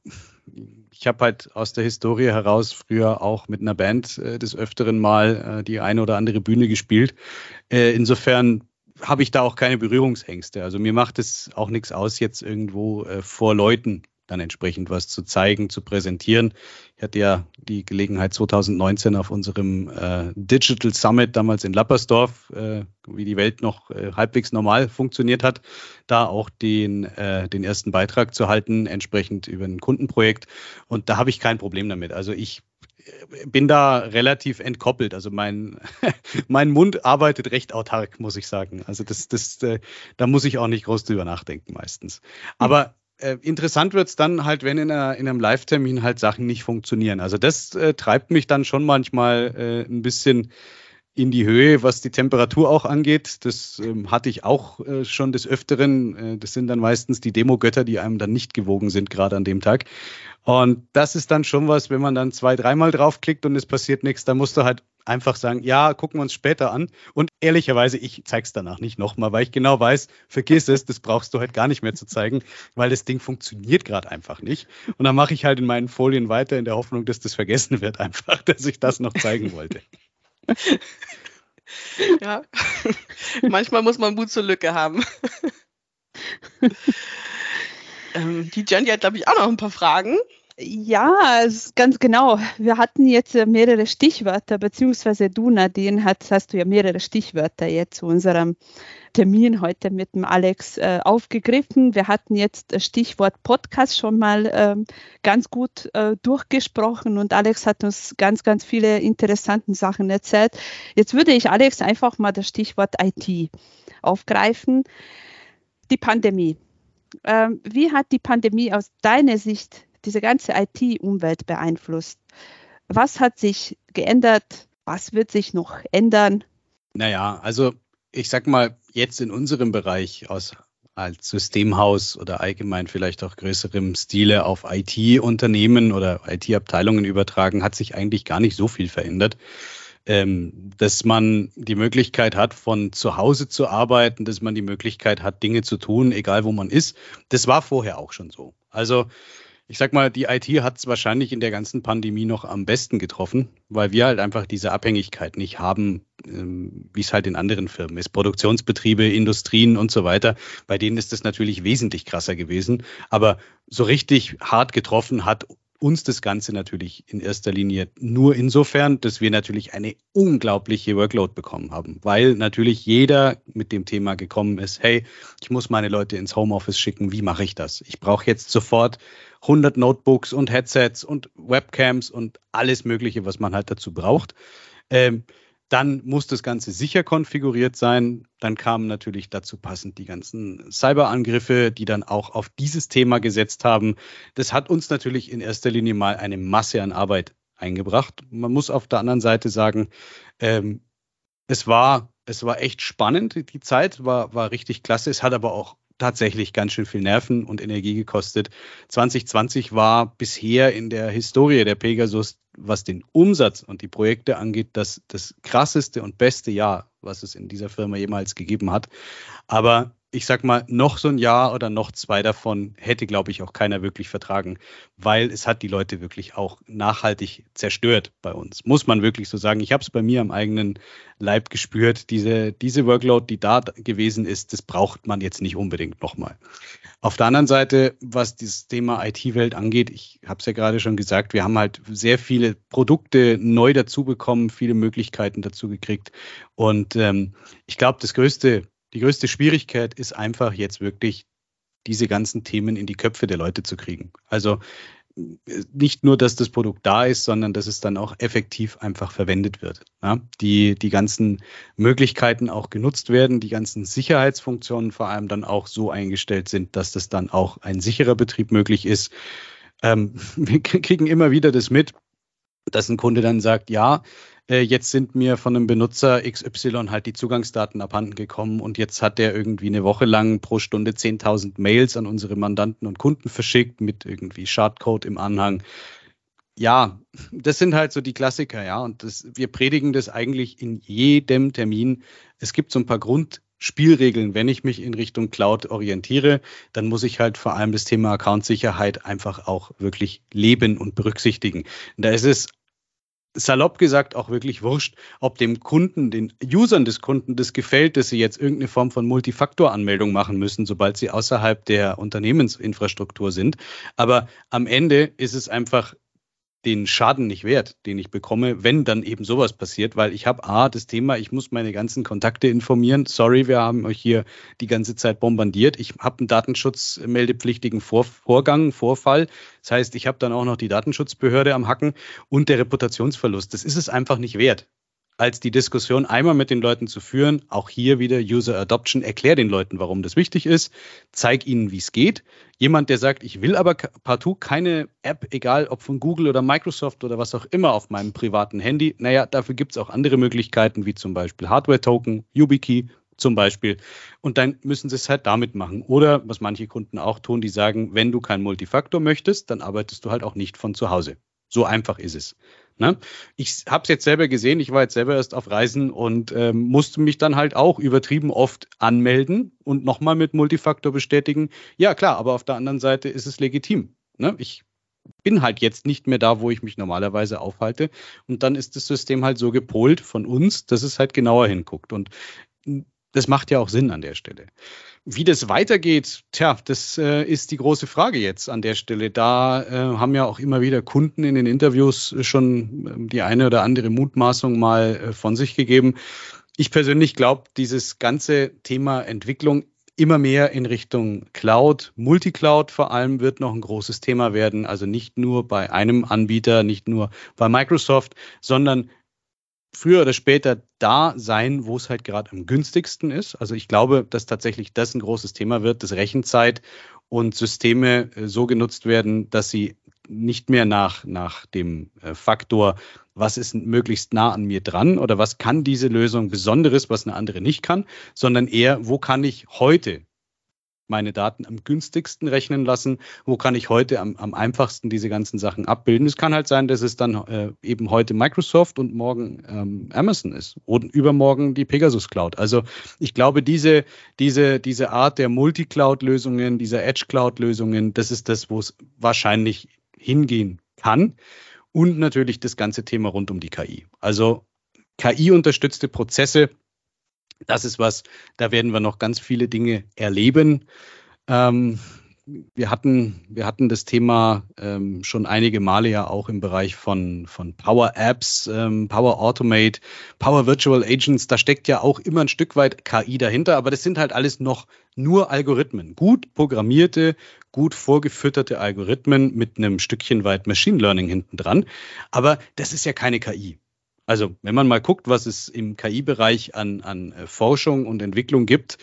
ich habe halt aus der Historie heraus früher auch mit einer Band äh, des Öfteren mal äh, die eine oder andere Bühne gespielt. Äh, insofern habe ich da auch keine Berührungsängste. Also mir macht es auch nichts aus, jetzt irgendwo äh, vor Leuten dann entsprechend was zu zeigen, zu präsentieren. Ich hatte ja die Gelegenheit 2019 auf unserem äh, Digital Summit damals in Lappersdorf, äh, wie die Welt noch äh, halbwegs normal funktioniert hat, da auch den, äh, den ersten Beitrag zu halten, entsprechend über ein Kundenprojekt. Und da habe ich kein Problem damit. Also ich äh, bin da relativ entkoppelt. Also mein, [LAUGHS] mein Mund arbeitet recht autark, muss ich sagen. Also das, das, äh, da muss ich auch nicht groß drüber nachdenken meistens. Aber äh, interessant wird es dann halt, wenn in, einer, in einem Live-Termin halt Sachen nicht funktionieren. Also das äh, treibt mich dann schon manchmal äh, ein bisschen in die Höhe, was die Temperatur auch angeht. Das ähm, hatte ich auch äh, schon des Öfteren. Äh, das sind dann meistens die Demogötter, die einem dann nicht gewogen sind, gerade an dem Tag. Und das ist dann schon was, wenn man dann zwei, dreimal draufklickt und es passiert nichts, dann musst du halt einfach sagen, ja, gucken wir uns später an. Und ehrlicherweise, ich zeig's danach nicht nochmal, weil ich genau weiß, vergiss es, das brauchst du halt gar nicht mehr zu zeigen, weil das Ding funktioniert gerade einfach nicht. Und dann mache ich halt in meinen Folien weiter in der Hoffnung, dass das vergessen wird, einfach, [LAUGHS] dass ich das noch zeigen wollte. [LAUGHS] Ja, manchmal muss man Mut zur Lücke haben. [LAUGHS] ähm, die Jenny hat, glaube ich, auch noch ein paar Fragen. Ja, ganz genau. Wir hatten jetzt mehrere Stichwörter, beziehungsweise du, Nadine, hast, hast du ja mehrere Stichwörter jetzt zu unserem Termin heute mit dem Alex äh, aufgegriffen. Wir hatten jetzt das Stichwort Podcast schon mal ähm, ganz gut äh, durchgesprochen und Alex hat uns ganz, ganz viele interessante Sachen erzählt. Jetzt würde ich Alex einfach mal das Stichwort IT aufgreifen. Die Pandemie. Ähm, wie hat die Pandemie aus deiner Sicht diese ganze IT-Umwelt beeinflusst? Was hat sich geändert? Was wird sich noch ändern? Naja, also ich sag mal, jetzt in unserem Bereich aus als Systemhaus oder allgemein vielleicht auch größerem Stile auf IT-Unternehmen oder IT-Abteilungen übertragen, hat sich eigentlich gar nicht so viel verändert. Ähm, dass man die Möglichkeit hat, von zu Hause zu arbeiten, dass man die Möglichkeit hat, Dinge zu tun, egal wo man ist. Das war vorher auch schon so. Also ich sag mal, die IT hat es wahrscheinlich in der ganzen Pandemie noch am besten getroffen, weil wir halt einfach diese Abhängigkeit nicht haben, ähm, wie es halt in anderen Firmen ist. Produktionsbetriebe, Industrien und so weiter. Bei denen ist das natürlich wesentlich krasser gewesen. Aber so richtig hart getroffen hat uns das Ganze natürlich in erster Linie nur insofern, dass wir natürlich eine unglaubliche Workload bekommen haben, weil natürlich jeder mit dem Thema gekommen ist, hey, ich muss meine Leute ins Homeoffice schicken, wie mache ich das? Ich brauche jetzt sofort 100 Notebooks und Headsets und Webcams und alles Mögliche, was man halt dazu braucht. Ähm, dann muss das Ganze sicher konfiguriert sein. Dann kamen natürlich dazu passend die ganzen Cyberangriffe, die dann auch auf dieses Thema gesetzt haben. Das hat uns natürlich in erster Linie mal eine Masse an Arbeit eingebracht. Man muss auf der anderen Seite sagen, ähm, es war, es war echt spannend. Die Zeit war, war richtig klasse. Es hat aber auch tatsächlich ganz schön viel Nerven und Energie gekostet. 2020 war bisher in der Historie der Pegasus, was den Umsatz und die Projekte angeht, das, das krasseste und beste Jahr, was es in dieser Firma jemals gegeben hat. Aber ich sag mal, noch so ein Jahr oder noch zwei davon hätte, glaube ich, auch keiner wirklich vertragen, weil es hat die Leute wirklich auch nachhaltig zerstört bei uns. Muss man wirklich so sagen. Ich habe es bei mir am eigenen Leib gespürt. Diese, diese Workload, die da gewesen ist, das braucht man jetzt nicht unbedingt nochmal. Auf der anderen Seite, was dieses Thema IT-Welt angeht, ich habe es ja gerade schon gesagt, wir haben halt sehr viele Produkte neu dazu bekommen, viele Möglichkeiten dazu gekriegt. Und ähm, ich glaube, das größte die größte Schwierigkeit ist einfach jetzt wirklich diese ganzen Themen in die Köpfe der Leute zu kriegen. Also nicht nur, dass das Produkt da ist, sondern dass es dann auch effektiv einfach verwendet wird. Ja? Die, die ganzen Möglichkeiten auch genutzt werden, die ganzen Sicherheitsfunktionen vor allem dann auch so eingestellt sind, dass das dann auch ein sicherer Betrieb möglich ist. Ähm, [LAUGHS] wir kriegen immer wieder das mit, dass ein Kunde dann sagt, ja, äh, jetzt sind mir von einem Benutzer XY halt die Zugangsdaten abhanden gekommen und jetzt hat der irgendwie eine Woche lang pro Stunde 10.000 Mails an unsere Mandanten und Kunden verschickt mit irgendwie Schadcode im Anhang. Ja, das sind halt so die Klassiker, ja. Und das, wir predigen das eigentlich in jedem Termin. Es gibt so ein paar Grundspielregeln. Wenn ich mich in Richtung Cloud orientiere, dann muss ich halt vor allem das Thema Account-Sicherheit einfach auch wirklich leben und berücksichtigen. Da ist es salopp gesagt auch wirklich wurscht, ob dem Kunden, den Usern des Kunden das gefällt, dass sie jetzt irgendeine Form von Multifaktor-Anmeldung machen müssen, sobald sie außerhalb der Unternehmensinfrastruktur sind. Aber am Ende ist es einfach den Schaden nicht wert, den ich bekomme, wenn dann eben sowas passiert, weil ich habe A, das Thema, ich muss meine ganzen Kontakte informieren. Sorry, wir haben euch hier die ganze Zeit bombardiert. Ich habe einen datenschutzmeldepflichtigen Vor Vorgang, Vorfall. Das heißt, ich habe dann auch noch die Datenschutzbehörde am Hacken und der Reputationsverlust. Das ist es einfach nicht wert als die Diskussion einmal mit den Leuten zu führen. Auch hier wieder User Adoption. Erklär den Leuten, warum das wichtig ist. Zeig ihnen, wie es geht. Jemand, der sagt, ich will aber partout keine App, egal ob von Google oder Microsoft oder was auch immer auf meinem privaten Handy. Naja, dafür gibt es auch andere Möglichkeiten, wie zum Beispiel Hardware-Token, YubiKey zum Beispiel. Und dann müssen sie es halt damit machen. Oder was manche Kunden auch tun, die sagen, wenn du kein Multifaktor möchtest, dann arbeitest du halt auch nicht von zu Hause. So einfach ist es. Ne? Ich habe es jetzt selber gesehen, ich war jetzt selber erst auf Reisen und ähm, musste mich dann halt auch übertrieben oft anmelden und nochmal mit Multifaktor bestätigen. Ja, klar, aber auf der anderen Seite ist es legitim. Ne? Ich bin halt jetzt nicht mehr da, wo ich mich normalerweise aufhalte. Und dann ist das System halt so gepolt von uns, dass es halt genauer hinguckt. Und das macht ja auch Sinn an der Stelle. Wie das weitergeht, tja, das äh, ist die große Frage jetzt an der Stelle. Da äh, haben ja auch immer wieder Kunden in den Interviews schon äh, die eine oder andere Mutmaßung mal äh, von sich gegeben. Ich persönlich glaube, dieses ganze Thema Entwicklung immer mehr in Richtung Cloud, Multicloud vor allem wird noch ein großes Thema werden. Also nicht nur bei einem Anbieter, nicht nur bei Microsoft, sondern früher oder später da sein, wo es halt gerade am günstigsten ist. Also ich glaube, dass tatsächlich das ein großes Thema wird, dass Rechenzeit und Systeme äh, so genutzt werden, dass sie nicht mehr nach, nach dem äh, Faktor, was ist möglichst nah an mir dran oder was kann diese Lösung Besonderes, was eine andere nicht kann, sondern eher, wo kann ich heute meine Daten am günstigsten rechnen lassen, wo kann ich heute am, am einfachsten diese ganzen Sachen abbilden. Es kann halt sein, dass es dann äh, eben heute Microsoft und morgen ähm, Amazon ist und übermorgen die Pegasus Cloud. Also ich glaube, diese, diese, diese Art der Multi-Cloud-Lösungen, dieser Edge-Cloud-Lösungen, das ist das, wo es wahrscheinlich hingehen kann. Und natürlich das ganze Thema rund um die KI. Also KI-unterstützte Prozesse das ist was, da werden wir noch ganz viele Dinge erleben. Ähm, wir hatten, wir hatten das Thema ähm, schon einige Male ja auch im Bereich von, von Power Apps, ähm, Power Automate, Power Virtual Agents. Da steckt ja auch immer ein Stück weit KI dahinter, aber das sind halt alles noch nur Algorithmen. Gut programmierte, gut vorgefütterte Algorithmen mit einem Stückchen weit Machine Learning hinten dran. Aber das ist ja keine KI. Also wenn man mal guckt, was es im KI-Bereich an, an äh, Forschung und Entwicklung gibt,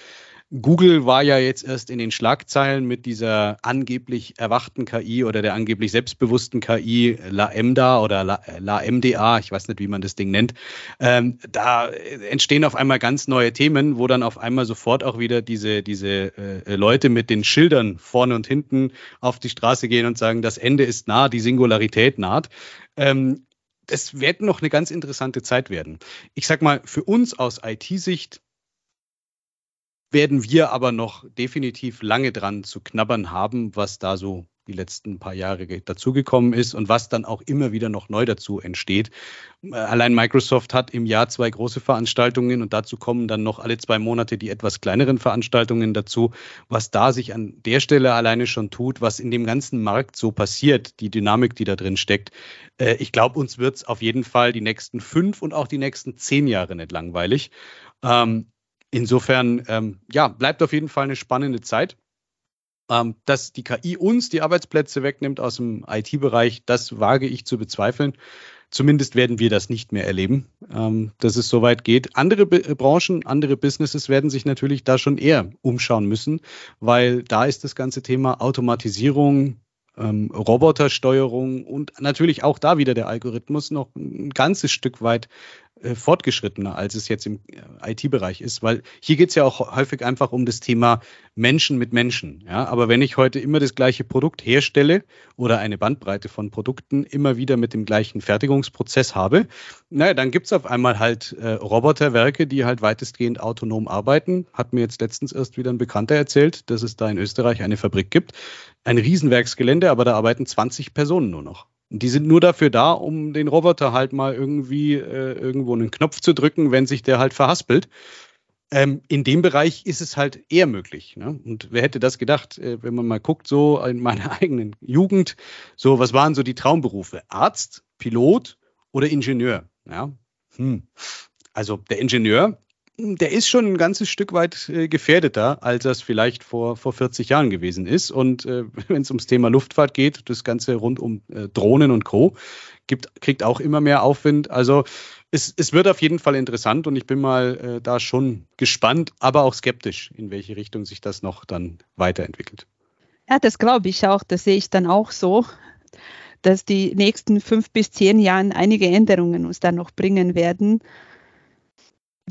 Google war ja jetzt erst in den Schlagzeilen mit dieser angeblich erwachten KI oder der angeblich selbstbewussten KI, LaMDA oder LaMDA, ich weiß nicht, wie man das Ding nennt. Ähm, da entstehen auf einmal ganz neue Themen, wo dann auf einmal sofort auch wieder diese, diese äh, Leute mit den Schildern vorne und hinten auf die Straße gehen und sagen, das Ende ist nah, die Singularität naht. Ähm, es wird noch eine ganz interessante Zeit werden. Ich sag mal, für uns aus IT-Sicht werden wir aber noch definitiv lange dran zu knabbern haben, was da so die letzten paar Jahre dazugekommen ist und was dann auch immer wieder noch neu dazu entsteht. Allein Microsoft hat im Jahr zwei große Veranstaltungen und dazu kommen dann noch alle zwei Monate die etwas kleineren Veranstaltungen dazu. Was da sich an der Stelle alleine schon tut, was in dem ganzen Markt so passiert, die Dynamik, die da drin steckt. Äh, ich glaube, uns wird es auf jeden Fall die nächsten fünf und auch die nächsten zehn Jahre nicht langweilig. Ähm, insofern, ähm, ja, bleibt auf jeden Fall eine spannende Zeit. Ähm, dass die KI uns die Arbeitsplätze wegnimmt aus dem IT-Bereich, das wage ich zu bezweifeln. Zumindest werden wir das nicht mehr erleben, ähm, dass es so weit geht. Andere B Branchen, andere Businesses werden sich natürlich da schon eher umschauen müssen, weil da ist das ganze Thema Automatisierung, ähm, Robotersteuerung und natürlich auch da wieder der Algorithmus noch ein ganzes Stück weit äh, fortgeschrittener, als es jetzt im äh, IT-Bereich ist, weil hier geht es ja auch häufig einfach um das Thema Menschen mit Menschen. Ja? Aber wenn ich heute immer das gleiche Produkt herstelle oder eine Bandbreite von Produkten immer wieder mit dem gleichen Fertigungsprozess habe, naja, dann gibt es auf einmal halt äh, Roboterwerke, die halt weitestgehend autonom arbeiten. Hat mir jetzt letztens erst wieder ein Bekannter erzählt, dass es da in Österreich eine Fabrik gibt. Ein Riesenwerksgelände, aber da arbeiten 20 Personen nur noch. Die sind nur dafür da, um den Roboter halt mal irgendwie äh, irgendwo einen Knopf zu drücken, wenn sich der halt verhaspelt. Ähm, in dem Bereich ist es halt eher möglich. Ne? Und wer hätte das gedacht, äh, wenn man mal guckt, so in meiner [LAUGHS] eigenen Jugend, so was waren so die Traumberufe? Arzt, Pilot oder Ingenieur? Ja? Hm. Also der Ingenieur, der ist schon ein ganzes Stück weit äh, gefährdeter, als das vielleicht vor, vor 40 Jahren gewesen ist. Und äh, [LAUGHS] wenn es ums Thema Luftfahrt geht, das Ganze rund um äh, Drohnen und Co., gibt, kriegt auch immer mehr Aufwind. Also es, es wird auf jeden Fall interessant und ich bin mal äh, da schon gespannt, aber auch skeptisch, in welche Richtung sich das noch dann weiterentwickelt. Ja, das glaube ich auch. Das sehe ich dann auch so, dass die nächsten fünf bis zehn Jahren einige Änderungen uns dann noch bringen werden.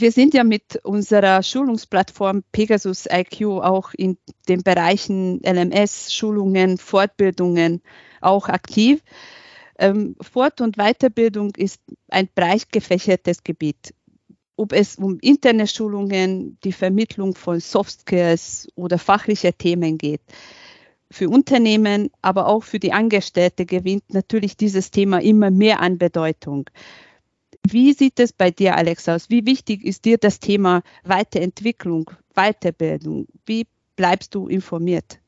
Wir sind ja mit unserer Schulungsplattform Pegasus IQ auch in den Bereichen LMS, Schulungen, Fortbildungen auch aktiv. Ähm, Fort- und Weiterbildung ist ein breit gefächertes Gebiet. Ob es um interne Schulungen, die Vermittlung von Soft Skills oder fachliche Themen geht. Für Unternehmen, aber auch für die Angestellte gewinnt natürlich dieses Thema immer mehr an Bedeutung. Wie sieht es bei dir, Alex, aus? Wie wichtig ist dir das Thema Weiterentwicklung, Weiterbildung? Wie bleibst du informiert?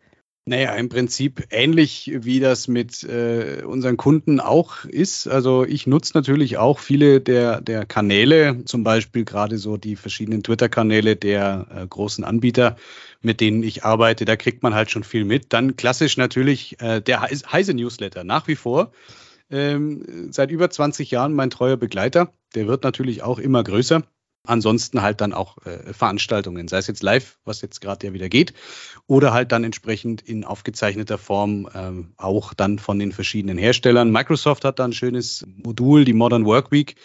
Naja, im Prinzip ähnlich wie das mit äh, unseren Kunden auch ist. Also ich nutze natürlich auch viele der, der Kanäle, zum Beispiel gerade so die verschiedenen Twitter-Kanäle der äh, großen Anbieter, mit denen ich arbeite. Da kriegt man halt schon viel mit. Dann klassisch natürlich äh, der Heise Newsletter nach wie vor ähm, seit über 20 Jahren mein treuer Begleiter. Der wird natürlich auch immer größer. ansonsten halt dann auch äh, Veranstaltungen, sei es jetzt live, was jetzt gerade ja wieder geht, oder halt dann entsprechend in aufgezeichneter Form ähm, auch dann von den verschiedenen Herstellern. Microsoft hat da ein schönes Modul, die Modern Work Week.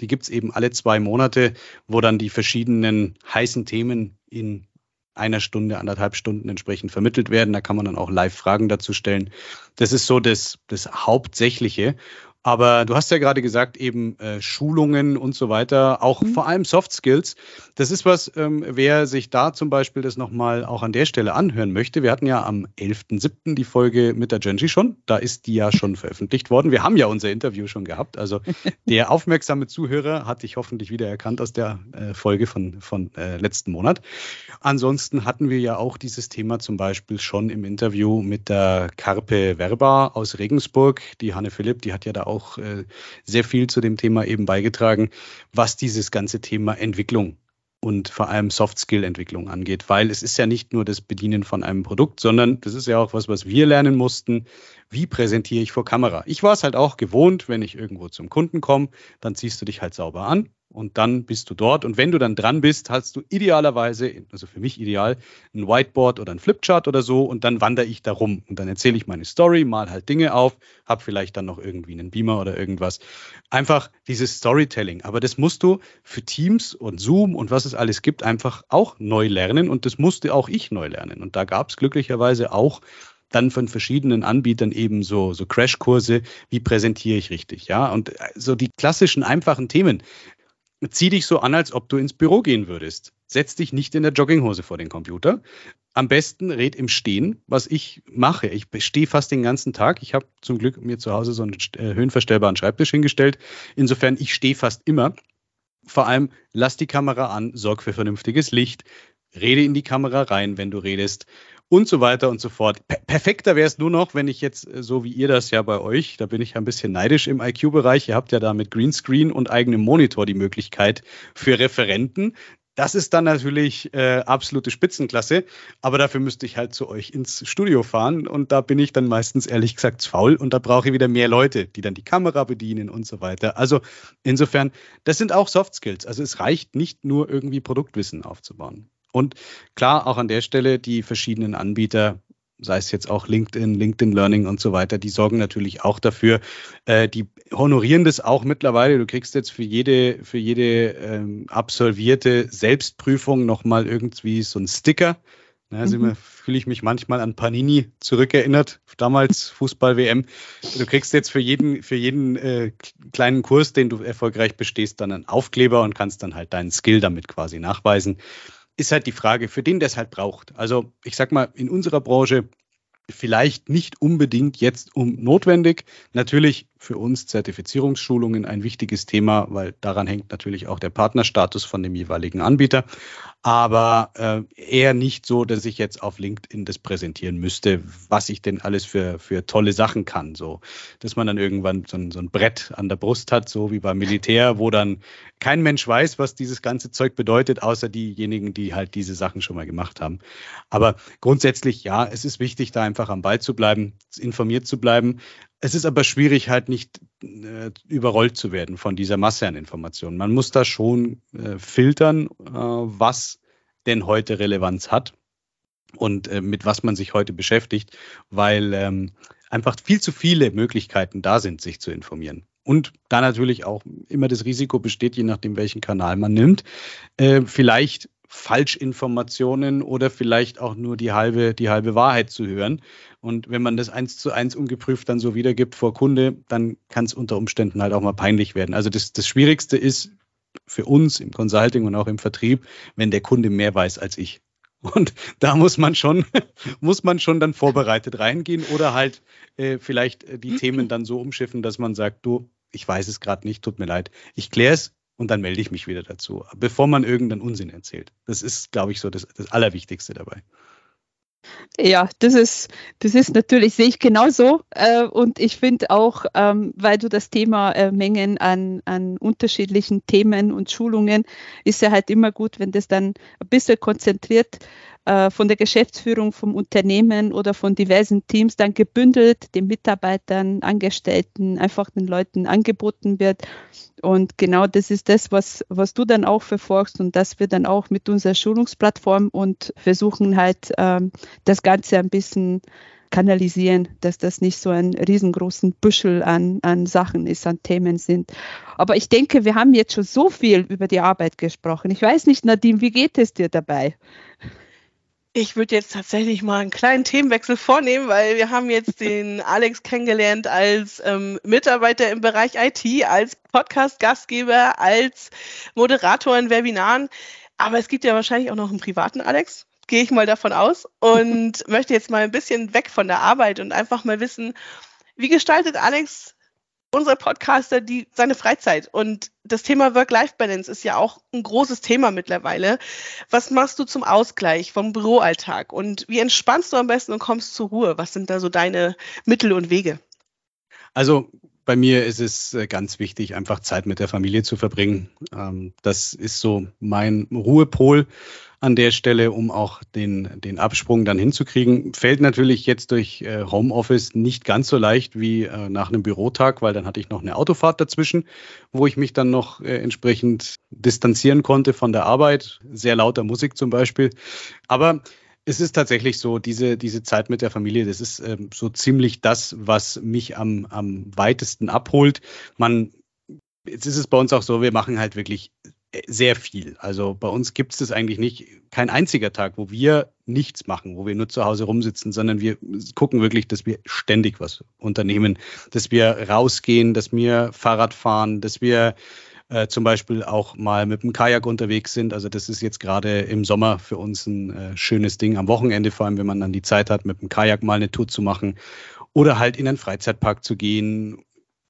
Die gibt's eben alle zwei Monate, wo dann die verschiedenen heißen Themen in einer Stunde, anderthalb Stunden entsprechend vermittelt werden. Da kann man dann auch live Fragen dazu stellen. Das ist so das, das Hauptsächliche. Aber du hast ja gerade gesagt, eben äh, Schulungen und so weiter, auch mhm. vor allem Soft Skills. Das ist was, ähm, wer sich da zum Beispiel das nochmal auch an der Stelle anhören möchte. Wir hatten ja am 11.07. die Folge mit der Genji schon. Da ist die ja schon veröffentlicht worden. Wir haben ja unser Interview schon gehabt. Also [LAUGHS] der aufmerksame Zuhörer hat dich hoffentlich wieder erkannt aus der äh, Folge von, von äh, letzten Monat. Ansonsten hatten wir ja auch dieses Thema zum Beispiel schon im Interview mit der Carpe Verba aus Regensburg. Die Hanne Philipp, die hat ja da auch auch äh, sehr viel zu dem Thema eben beigetragen, was dieses ganze Thema Entwicklung und vor allem Soft-Skill-Entwicklung angeht, weil es ist ja nicht nur das Bedienen von einem Produkt, sondern das ist ja auch was, was wir lernen mussten. Wie präsentiere ich vor Kamera? Ich war es halt auch gewohnt, wenn ich irgendwo zum Kunden komme, dann ziehst du dich halt sauber an, und dann bist du dort. Und wenn du dann dran bist, hast du idealerweise, also für mich ideal, ein Whiteboard oder ein Flipchart oder so und dann wandere ich da rum und dann erzähle ich meine Story, mal halt Dinge auf, habe vielleicht dann noch irgendwie einen Beamer oder irgendwas. Einfach dieses Storytelling. Aber das musst du für Teams und Zoom und was es alles gibt, einfach auch neu lernen und das musste auch ich neu lernen. Und da gab es glücklicherweise auch dann von verschiedenen Anbietern eben so, so Crashkurse, wie präsentiere ich richtig, ja. Und so die klassischen einfachen Themen, zieh dich so an, als ob du ins Büro gehen würdest. Setz dich nicht in der Jogginghose vor den Computer. Am besten red im Stehen, was ich mache. Ich stehe fast den ganzen Tag. Ich habe zum Glück mir zu Hause so einen äh, höhenverstellbaren Schreibtisch hingestellt. Insofern, ich stehe fast immer. Vor allem, lass die Kamera an, sorg für vernünftiges Licht, rede in die Kamera rein, wenn du redest und so weiter und so fort. Per perfekter wäre es nur noch, wenn ich jetzt, äh, so wie ihr das ja bei euch, da bin ich ein bisschen neidisch im IQ-Bereich, ihr habt ja da mit Greenscreen und eigenem Monitor die Möglichkeit für Referenten. Das ist dann natürlich äh, absolute Spitzenklasse, aber dafür müsste ich halt zu euch ins Studio fahren und da bin ich dann meistens ehrlich gesagt faul und da brauche ich wieder mehr Leute, die dann die Kamera bedienen und so weiter. Also insofern, das sind auch Soft Skills. Also es reicht nicht nur irgendwie Produktwissen aufzubauen. Und klar, auch an der Stelle die verschiedenen Anbieter, sei es jetzt auch LinkedIn, LinkedIn Learning und so weiter, die sorgen natürlich auch dafür. Äh, die honorieren das auch mittlerweile. Du kriegst jetzt für jede, für jede ähm, absolvierte Selbstprüfung nochmal irgendwie so einen Sticker. Ja, also mhm. fühle ich mich manchmal an Panini zurückerinnert, damals [LAUGHS] Fußball-WM. Du kriegst jetzt für jeden, für jeden äh, kleinen Kurs, den du erfolgreich bestehst, dann einen Aufkleber und kannst dann halt deinen Skill damit quasi nachweisen ist halt die Frage, für den der es halt braucht. Also ich sag mal, in unserer Branche vielleicht nicht unbedingt jetzt um notwendig. Natürlich für uns Zertifizierungsschulungen ein wichtiges Thema, weil daran hängt natürlich auch der Partnerstatus von dem jeweiligen Anbieter. Aber äh, eher nicht so, dass ich jetzt auf LinkedIn das präsentieren müsste, was ich denn alles für, für tolle Sachen kann. So, dass man dann irgendwann so ein, so ein Brett an der Brust hat, so wie beim Militär, wo dann kein Mensch weiß, was dieses ganze Zeug bedeutet, außer diejenigen, die halt diese Sachen schon mal gemacht haben. Aber grundsätzlich, ja, es ist wichtig, da einfach am Ball zu bleiben, informiert zu bleiben. Es ist aber schwierig, halt nicht äh, überrollt zu werden von dieser Masse an Informationen. Man muss da schon äh, filtern, äh, was denn heute Relevanz hat und äh, mit was man sich heute beschäftigt, weil ähm, einfach viel zu viele Möglichkeiten da sind, sich zu informieren. Und da natürlich auch immer das Risiko besteht, je nachdem, welchen Kanal man nimmt, äh, vielleicht Falschinformationen oder vielleicht auch nur die halbe, die halbe Wahrheit zu hören. Und wenn man das eins zu eins ungeprüft dann so wiedergibt vor Kunde, dann kann es unter Umständen halt auch mal peinlich werden. Also das, das Schwierigste ist für uns im Consulting und auch im Vertrieb, wenn der Kunde mehr weiß als ich. Und da muss man schon, [LAUGHS] muss man schon dann vorbereitet reingehen oder halt äh, vielleicht die Themen dann so umschiffen, dass man sagt, du, ich weiß es gerade nicht, tut mir leid. Ich kläre es, und dann melde ich mich wieder dazu, bevor man irgendeinen Unsinn erzählt. Das ist, glaube ich, so das, das Allerwichtigste dabei. Ja, das ist, das ist natürlich, sehe ich genauso. Äh, und ich finde auch, ähm, weil du das Thema äh, Mengen an, an unterschiedlichen Themen und Schulungen, ist ja halt immer gut, wenn das dann ein bisschen konzentriert äh, von der Geschäftsführung vom Unternehmen oder von diversen Teams dann gebündelt den Mitarbeitern, Angestellten, einfach den Leuten angeboten wird. Und genau das ist das, was, was du dann auch verfolgst und dass wir dann auch mit unserer Schulungsplattform und versuchen halt ähm, das Ganze ein bisschen kanalisieren, dass das nicht so ein riesengroßen Büschel an, an Sachen ist, an Themen sind. Aber ich denke, wir haben jetzt schon so viel über die Arbeit gesprochen. Ich weiß nicht, Nadine, wie geht es dir dabei? Ich würde jetzt tatsächlich mal einen kleinen Themenwechsel vornehmen, weil wir haben jetzt [LAUGHS] den Alex kennengelernt als ähm, Mitarbeiter im Bereich IT, als Podcast-Gastgeber, als Moderator in Webinaren. Aber es gibt ja wahrscheinlich auch noch einen privaten Alex gehe ich mal davon aus und [LAUGHS] möchte jetzt mal ein bisschen weg von der Arbeit und einfach mal wissen, wie gestaltet Alex unser Podcaster die seine Freizeit und das Thema Work-Life-Balance ist ja auch ein großes Thema mittlerweile. Was machst du zum Ausgleich vom Büroalltag und wie entspannst du am besten und kommst zur Ruhe? Was sind da so deine Mittel und Wege? Also bei mir ist es äh, ganz wichtig, einfach Zeit mit der Familie zu verbringen. Ähm, das ist so mein Ruhepol an der Stelle, um auch den, den Absprung dann hinzukriegen. Fällt natürlich jetzt durch äh, Homeoffice nicht ganz so leicht wie äh, nach einem Bürotag, weil dann hatte ich noch eine Autofahrt dazwischen, wo ich mich dann noch entsprechend distanzieren konnte von der Arbeit, sehr lauter Musik zum Beispiel. Aber es ist tatsächlich so, diese, diese Zeit mit der Familie, das ist ähm, so ziemlich das, was mich am, am weitesten abholt. Man, jetzt ist es bei uns auch so, wir machen halt wirklich sehr viel. Also bei uns gibt es das eigentlich nicht, kein einziger Tag, wo wir nichts machen, wo wir nur zu Hause rumsitzen, sondern wir gucken wirklich, dass wir ständig was unternehmen, dass wir rausgehen, dass wir Fahrrad fahren, dass wir äh, zum Beispiel auch mal mit dem Kajak unterwegs sind. Also das ist jetzt gerade im Sommer für uns ein äh, schönes Ding am Wochenende, vor allem wenn man dann die Zeit hat, mit dem Kajak mal eine Tour zu machen oder halt in einen Freizeitpark zu gehen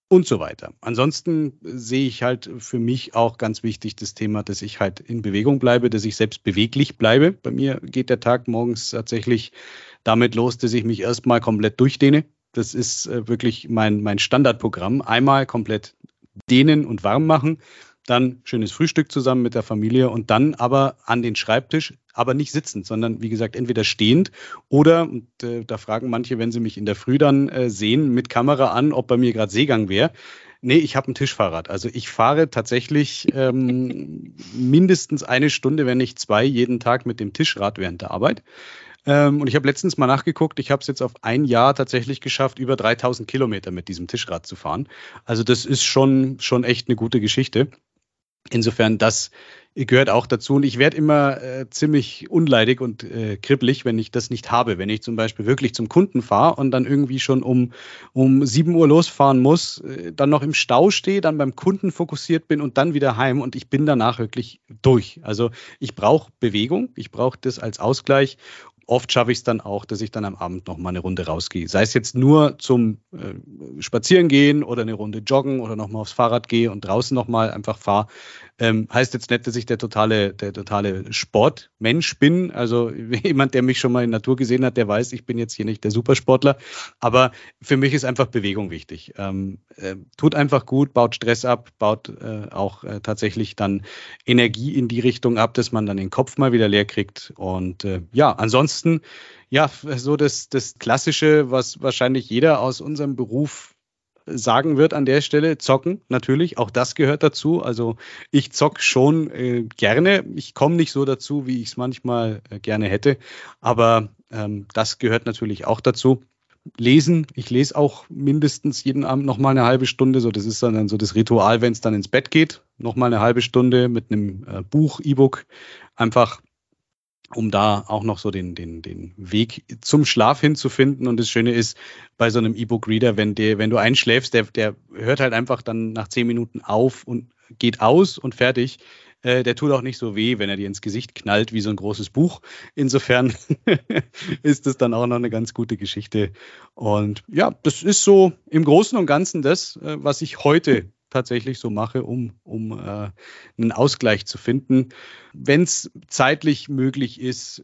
und so weiter. Ansonsten sehe ich halt für mich auch ganz wichtig das Thema, dass ich halt in Bewegung bleibe, dass ich selbst beweglich bleibe. Bei mir geht der Tag morgens tatsächlich damit los, dass ich mich erstmal komplett durchdehne. Das ist äh, wirklich mein, mein Standardprogramm. Einmal komplett dehnen und warm machen, dann schönes Frühstück zusammen mit der Familie und dann aber an den Schreibtisch, aber nicht sitzend, sondern wie gesagt entweder stehend oder, und äh, da fragen manche, wenn sie mich in der Früh dann äh, sehen, mit Kamera an, ob bei mir gerade Seegang wäre. Nee, ich habe ein Tischfahrrad. Also ich fahre tatsächlich ähm, [LAUGHS] mindestens eine Stunde, wenn nicht zwei, jeden Tag mit dem Tischrad während der Arbeit. Ähm, und ich habe letztens mal nachgeguckt, ich habe es jetzt auf ein Jahr tatsächlich geschafft, über 3000 Kilometer mit diesem Tischrad zu fahren. Also das ist schon, schon echt eine gute Geschichte. Insofern, das gehört auch dazu. Und ich werde immer äh, ziemlich unleidig und äh, kribbelig, wenn ich das nicht habe. Wenn ich zum Beispiel wirklich zum Kunden fahre und dann irgendwie schon um, um 7 Uhr losfahren muss, äh, dann noch im Stau stehe, dann beim Kunden fokussiert bin und dann wieder heim und ich bin danach wirklich durch. Also ich brauche Bewegung, ich brauche das als Ausgleich oft schaffe ich es dann auch, dass ich dann am Abend noch mal eine Runde rausgehe. Sei es jetzt nur zum äh, Spazierengehen oder eine Runde joggen oder noch mal aufs Fahrrad gehe und draußen noch mal einfach fahre. Ähm, heißt jetzt nicht, dass ich der totale, der totale Sportmensch bin. Also [LAUGHS] jemand, der mich schon mal in Natur gesehen hat, der weiß, ich bin jetzt hier nicht der Supersportler. Aber für mich ist einfach Bewegung wichtig. Ähm, äh, tut einfach gut, baut Stress ab, baut äh, auch äh, tatsächlich dann Energie in die Richtung ab, dass man dann den Kopf mal wieder leer kriegt. Und äh, ja, ansonsten ja, so das, das Klassische, was wahrscheinlich jeder aus unserem Beruf sagen wird an der Stelle, zocken natürlich, auch das gehört dazu. Also ich zock schon äh, gerne. Ich komme nicht so dazu, wie ich es manchmal äh, gerne hätte, aber ähm, das gehört natürlich auch dazu. Lesen, ich lese auch mindestens jeden Abend noch mal eine halbe Stunde. So, das ist dann, dann so das Ritual, wenn es dann ins Bett geht, noch mal eine halbe Stunde mit einem äh, Buch, E-Book, einfach um da auch noch so den, den, den Weg zum Schlaf hinzufinden. Und das Schöne ist bei so einem E-Book-Reader, wenn, wenn du einschläfst, der, der hört halt einfach dann nach zehn Minuten auf und geht aus und fertig. Äh, der tut auch nicht so weh, wenn er dir ins Gesicht knallt wie so ein großes Buch. Insofern [LAUGHS] ist das dann auch noch eine ganz gute Geschichte. Und ja, das ist so im Großen und Ganzen das, äh, was ich heute tatsächlich so mache, um, um äh, einen Ausgleich zu finden. Wenn es zeitlich möglich ist,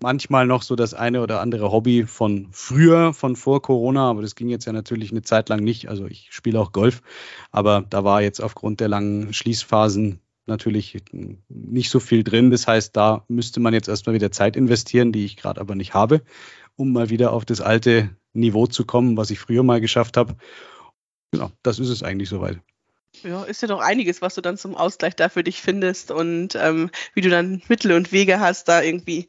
manchmal noch so das eine oder andere Hobby von früher, von vor Corona, aber das ging jetzt ja natürlich eine Zeit lang nicht. Also ich spiele auch Golf, aber da war jetzt aufgrund der langen Schließphasen natürlich nicht so viel drin. Das heißt, da müsste man jetzt erstmal wieder Zeit investieren, die ich gerade aber nicht habe, um mal wieder auf das alte Niveau zu kommen, was ich früher mal geschafft habe. Genau, das ist es eigentlich soweit. Ja, ist ja doch einiges, was du dann zum Ausgleich da für dich findest und ähm, wie du dann Mittel und Wege hast, da irgendwie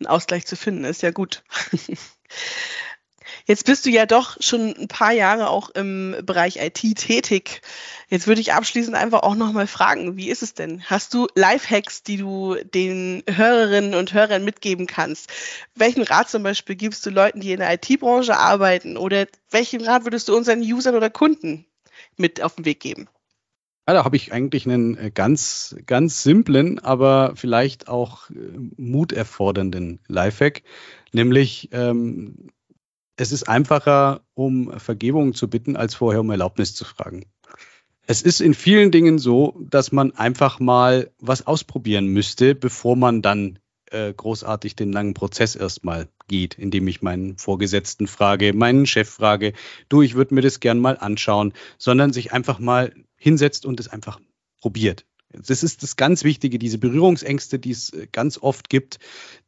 einen Ausgleich zu finden, ist ja gut. [LAUGHS] Jetzt bist du ja doch schon ein paar Jahre auch im Bereich IT tätig. Jetzt würde ich abschließend einfach auch nochmal fragen, wie ist es denn? Hast du Lifehacks, die du den Hörerinnen und Hörern mitgeben kannst? Welchen Rat zum Beispiel gibst du Leuten, die in der IT-Branche arbeiten? Oder welchen Rat würdest du unseren Usern oder Kunden mit auf den Weg geben? Ja, da habe ich eigentlich einen äh, ganz, ganz simplen, aber vielleicht auch äh, muterfordernden Lifehack, nämlich ähm, es ist einfacher, um Vergebung zu bitten, als vorher um Erlaubnis zu fragen. Es ist in vielen Dingen so, dass man einfach mal was ausprobieren müsste, bevor man dann äh, großartig den langen Prozess erstmal geht, indem ich meinen Vorgesetzten frage, meinen Chef frage, du, ich würde mir das gern mal anschauen, sondern sich einfach mal hinsetzt und es einfach probiert. Das ist das ganz Wichtige, diese Berührungsängste, die es äh, ganz oft gibt,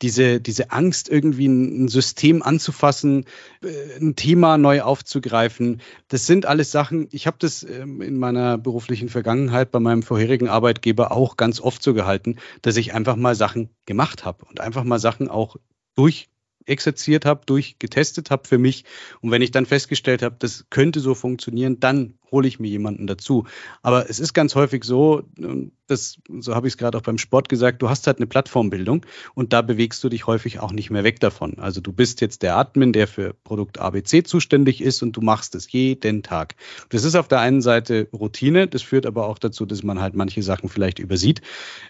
diese, diese Angst, irgendwie ein, System anzufassen, äh, ein Thema neu aufzugreifen. Das sind alles Sachen, ich habe das ähm, in meiner beruflichen Vergangenheit bei meinem vorherigen Arbeitgeber auch ganz oft so gehalten, dass ich einfach mal Sachen gemacht habe und einfach mal Sachen auch durch exerziert habe, durchgetestet habe für mich. Und wenn ich dann festgestellt habe, das könnte so funktionieren, dann hole ich mir jemanden dazu. Aber es ist ganz häufig so, das, so habe ich es gerade auch beim Sport gesagt, du hast halt eine Plattformbildung und da bewegst du dich häufig auch nicht mehr weg davon. Also du bist jetzt der Admin, der für Produkt ABC zuständig ist und du machst es jeden Tag. Das ist auf der einen Seite Routine, das führt aber auch dazu, dass man halt manche Sachen vielleicht übersieht.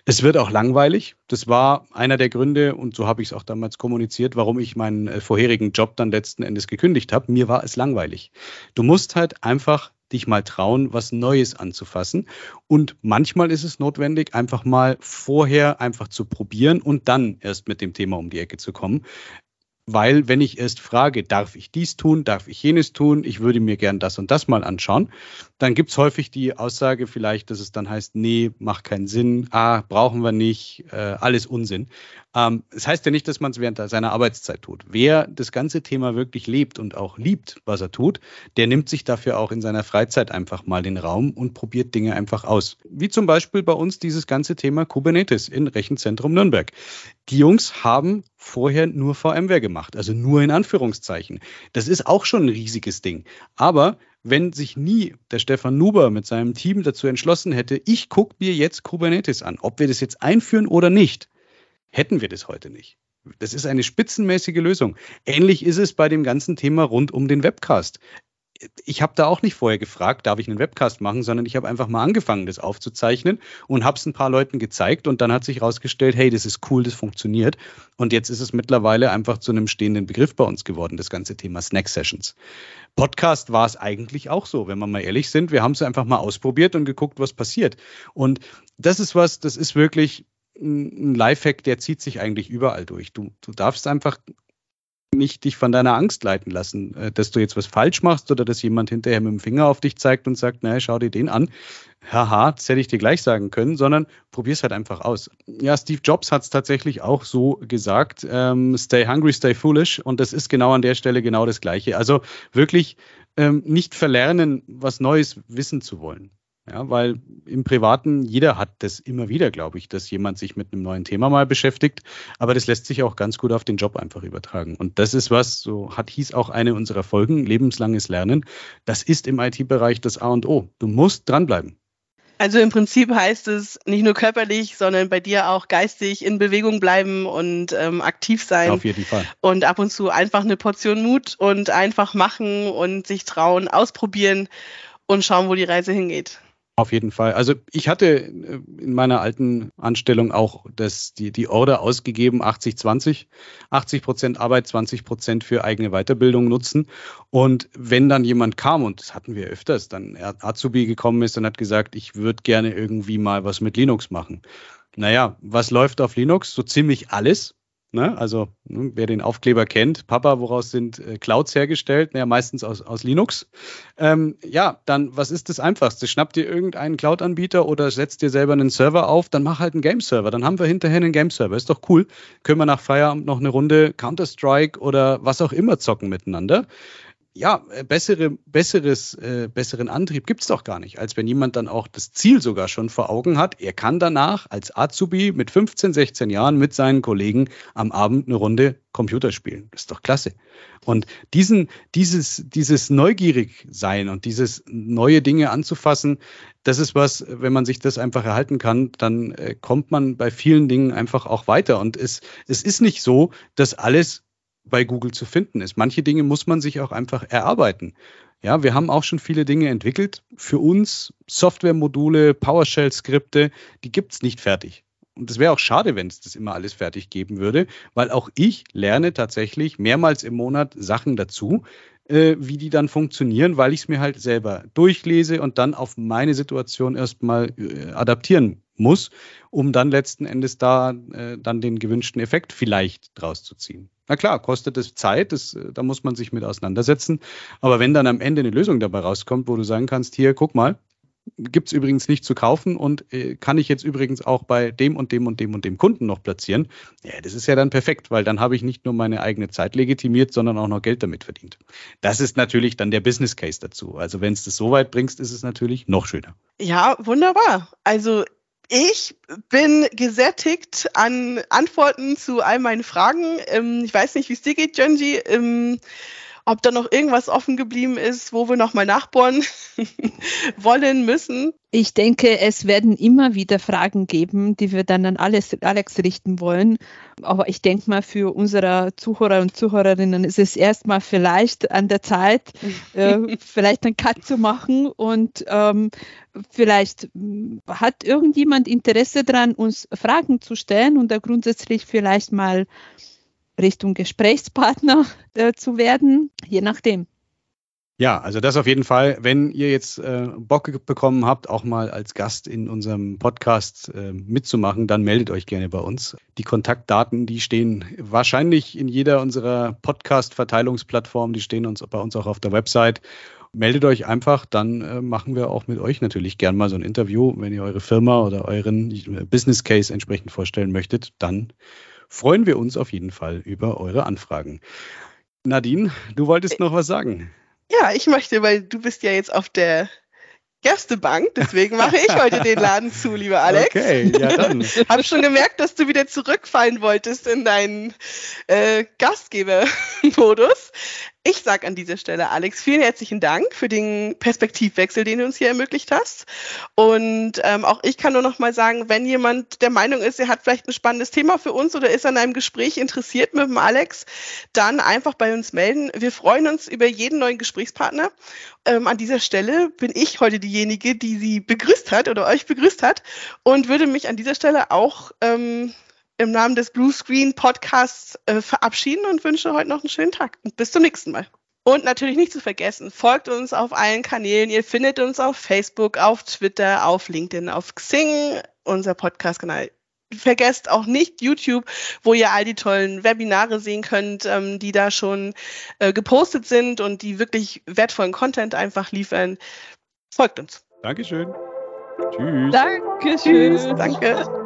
Es wird auch langweilig. Das war einer der Gründe und so habe ich es auch damals kommuniziert, warum ich meinen äh, vorherigen Job dann letzten Endes gekündigt habe. Mir war es langweilig. Du musst halt einfach dich mal trauen, was Neues anzufassen. Und manchmal ist es notwendig, einfach mal vorher einfach zu probieren und dann erst mit dem Thema um die Ecke zu kommen. Weil wenn ich erst frage, darf ich dies tun, darf ich jenes tun, ich würde mir gern das und das mal anschauen, dann gibt es häufig die Aussage vielleicht, dass es dann heißt, nee, macht keinen Sinn, ah, brauchen wir nicht, äh, alles Unsinn. Ähm, das heißt ja nicht, dass man es während seiner Arbeitszeit tut. Wer das ganze Thema wirklich lebt und auch liebt, was er tut, der nimmt sich dafür auch in seiner Freizeit einfach mal den Raum und probiert Dinge einfach aus. Wie zum Beispiel bei uns dieses ganze Thema Kubernetes in Rechenzentrum Nürnberg. Die Jungs haben vorher nur VMware gemacht, also nur in Anführungszeichen. Das ist auch schon ein riesiges Ding. Aber wenn sich nie der Stefan Nuber mit seinem Team dazu entschlossen hätte, ich gucke mir jetzt Kubernetes an, ob wir das jetzt einführen oder nicht, hätten wir das heute nicht. Das ist eine spitzenmäßige Lösung. Ähnlich ist es bei dem ganzen Thema rund um den Webcast. Ich habe da auch nicht vorher gefragt, darf ich einen Webcast machen, sondern ich habe einfach mal angefangen, das aufzuzeichnen und habe es ein paar Leuten gezeigt und dann hat sich herausgestellt, hey, das ist cool, das funktioniert. Und jetzt ist es mittlerweile einfach zu einem stehenden Begriff bei uns geworden, das ganze Thema Snack Sessions. Podcast war es eigentlich auch so, wenn wir mal ehrlich sind. Wir haben es einfach mal ausprobiert und geguckt, was passiert. Und das ist was, das ist wirklich ein Lifehack, der zieht sich eigentlich überall durch. Du, du darfst einfach nicht dich von deiner Angst leiten lassen, äh, dass du jetzt was falsch machst oder dass jemand hinterher mit dem Finger auf dich zeigt und sagt, naja, schau dir den an. Haha, das hätte ich dir gleich sagen können, sondern probier es halt einfach aus. Ja, Steve Jobs hat es tatsächlich auch so gesagt, ähm, stay hungry, stay foolish und das ist genau an der Stelle genau das Gleiche. Also wirklich ähm, nicht verlernen, was Neues wissen zu wollen. Ja, weil im Privaten, jeder hat das immer wieder, glaube ich, dass jemand sich mit einem neuen Thema mal beschäftigt. Aber das lässt sich auch ganz gut auf den Job einfach übertragen. Und das ist was, so hat hieß auch eine unserer Folgen, lebenslanges Lernen. Das ist im IT-Bereich das A und O. Du musst dranbleiben. Also im Prinzip heißt es nicht nur körperlich, sondern bei dir auch geistig in Bewegung bleiben und ähm, aktiv sein. Auf jeden Fall. Und ab und zu einfach eine Portion Mut und einfach machen und sich trauen, ausprobieren und schauen, wo die Reise hingeht. Auf jeden Fall. Also ich hatte äh, in meiner alten Anstellung auch das, die, die Order ausgegeben, 80-20, 80 Prozent Arbeit, 20 Prozent für eigene Weiterbildung nutzen. Und wenn dann jemand kam, und das hatten wir öfters, dann Azubi gekommen ist und hat gesagt, ich würde gerne irgendwie mal was mit Linux machen. Naja, was läuft auf Linux? So ziemlich alles. Ne? Also, ne, wer den Aufkleber kennt, Papa, woraus sind äh, Clouds hergestellt? Naja, meistens aus, aus Linux. Ähm, ja, dann, was ist das Einfachste? Schnapp dir irgendeinen Cloud-Anbieter oder setzt dir selber einen Server auf, dann mach halt einen Game-Server. Dann haben wir hinterher einen Game-Server. Ist doch cool. Können wir nach Feierabend noch eine Runde Counter-Strike oder was auch immer zocken miteinander ja, äh, bessere, besseres, äh, besseren Antrieb gibt es doch gar nicht, als wenn jemand dann auch das Ziel sogar schon vor Augen hat. Er kann danach als Azubi mit 15, 16 Jahren mit seinen Kollegen am Abend eine Runde Computer spielen. Das ist doch klasse. Und diesen, dieses, dieses neugierig sein und dieses neue Dinge anzufassen, das ist was, wenn man sich das einfach erhalten kann, dann äh, kommt man bei vielen Dingen einfach auch weiter. Und es, es ist nicht so, dass alles bei Google zu finden ist. Manche Dinge muss man sich auch einfach erarbeiten. Ja, wir haben auch schon viele Dinge entwickelt. Für uns Softwaremodule, PowerShell-Skripte, die gibt es nicht fertig. Und es wäre auch schade, wenn es das immer alles fertig geben würde, weil auch ich lerne tatsächlich mehrmals im Monat Sachen dazu, äh, wie die dann funktionieren, weil ich es mir halt selber durchlese und dann auf meine Situation erstmal äh, adaptieren muss, um dann letzten Endes da äh, dann den gewünschten Effekt vielleicht draus zu ziehen. Na klar, kostet es Zeit, das, äh, da muss man sich mit auseinandersetzen. Aber wenn dann am Ende eine Lösung dabei rauskommt, wo du sagen kannst, hier, guck mal, gibt es übrigens nicht zu kaufen und äh, kann ich jetzt übrigens auch bei dem und dem und dem und dem Kunden noch platzieren. Ja, das ist ja dann perfekt, weil dann habe ich nicht nur meine eigene Zeit legitimiert, sondern auch noch Geld damit verdient. Das ist natürlich dann der Business Case dazu. Also wenn es das so weit bringst, ist es natürlich noch schöner. Ja, wunderbar. Also ich bin gesättigt an Antworten zu all meinen Fragen. Ähm, ich weiß nicht, wie es dir geht, Genji. Ob da noch irgendwas offen geblieben ist, wo wir nochmal nachbohren [LAUGHS] wollen müssen. Ich denke, es werden immer wieder Fragen geben, die wir dann an Alex, Alex richten wollen. Aber ich denke mal, für unsere Zuhörer und Zuhörerinnen ist es erstmal vielleicht an der Zeit, [LAUGHS] äh, vielleicht einen Cut zu machen und ähm, vielleicht hat irgendjemand Interesse daran, uns Fragen zu stellen und da grundsätzlich vielleicht mal Richtung Gesprächspartner [LAUGHS] äh, zu werden, je nachdem. Ja, also das auf jeden Fall. Wenn ihr jetzt äh, Bock bekommen habt, auch mal als Gast in unserem Podcast äh, mitzumachen, dann meldet euch gerne bei uns. Die Kontaktdaten, die stehen wahrscheinlich in jeder unserer Podcast-Verteilungsplattformen, die stehen uns bei uns auch auf der Website. Meldet euch einfach, dann äh, machen wir auch mit euch natürlich gern mal so ein Interview. Wenn ihr eure Firma oder euren äh, Business Case entsprechend vorstellen möchtet, dann freuen wir uns auf jeden Fall über eure Anfragen. Nadine, du wolltest noch was sagen. Ja, ich möchte, weil du bist ja jetzt auf der Gästebank, deswegen mache ich heute den Laden zu, lieber Alex. Okay, ja dann. [LAUGHS] Hab schon gemerkt, dass du wieder zurückfallen wolltest in deinen äh, Gastgebermodus. Ich sage an dieser Stelle, Alex, vielen herzlichen Dank für den Perspektivwechsel, den du uns hier ermöglicht hast. Und ähm, auch ich kann nur noch mal sagen, wenn jemand der Meinung ist, er hat vielleicht ein spannendes Thema für uns oder ist an einem Gespräch interessiert mit dem Alex, dann einfach bei uns melden. Wir freuen uns über jeden neuen Gesprächspartner. Ähm, an dieser Stelle bin ich heute diejenige, die sie begrüßt hat oder euch begrüßt hat und würde mich an dieser Stelle auch ähm, im Namen des Blue Screen Podcasts äh, verabschieden und wünsche heute noch einen schönen Tag und bis zum nächsten Mal. Und natürlich nicht zu vergessen, folgt uns auf allen Kanälen. Ihr findet uns auf Facebook, auf Twitter, auf LinkedIn, auf Xing, unser Podcast-Kanal. Vergesst auch nicht YouTube, wo ihr all die tollen Webinare sehen könnt, ähm, die da schon äh, gepostet sind und die wirklich wertvollen Content einfach liefern. Folgt uns. Dankeschön. Tschüss. Dankeschön. Tschüss. Danke.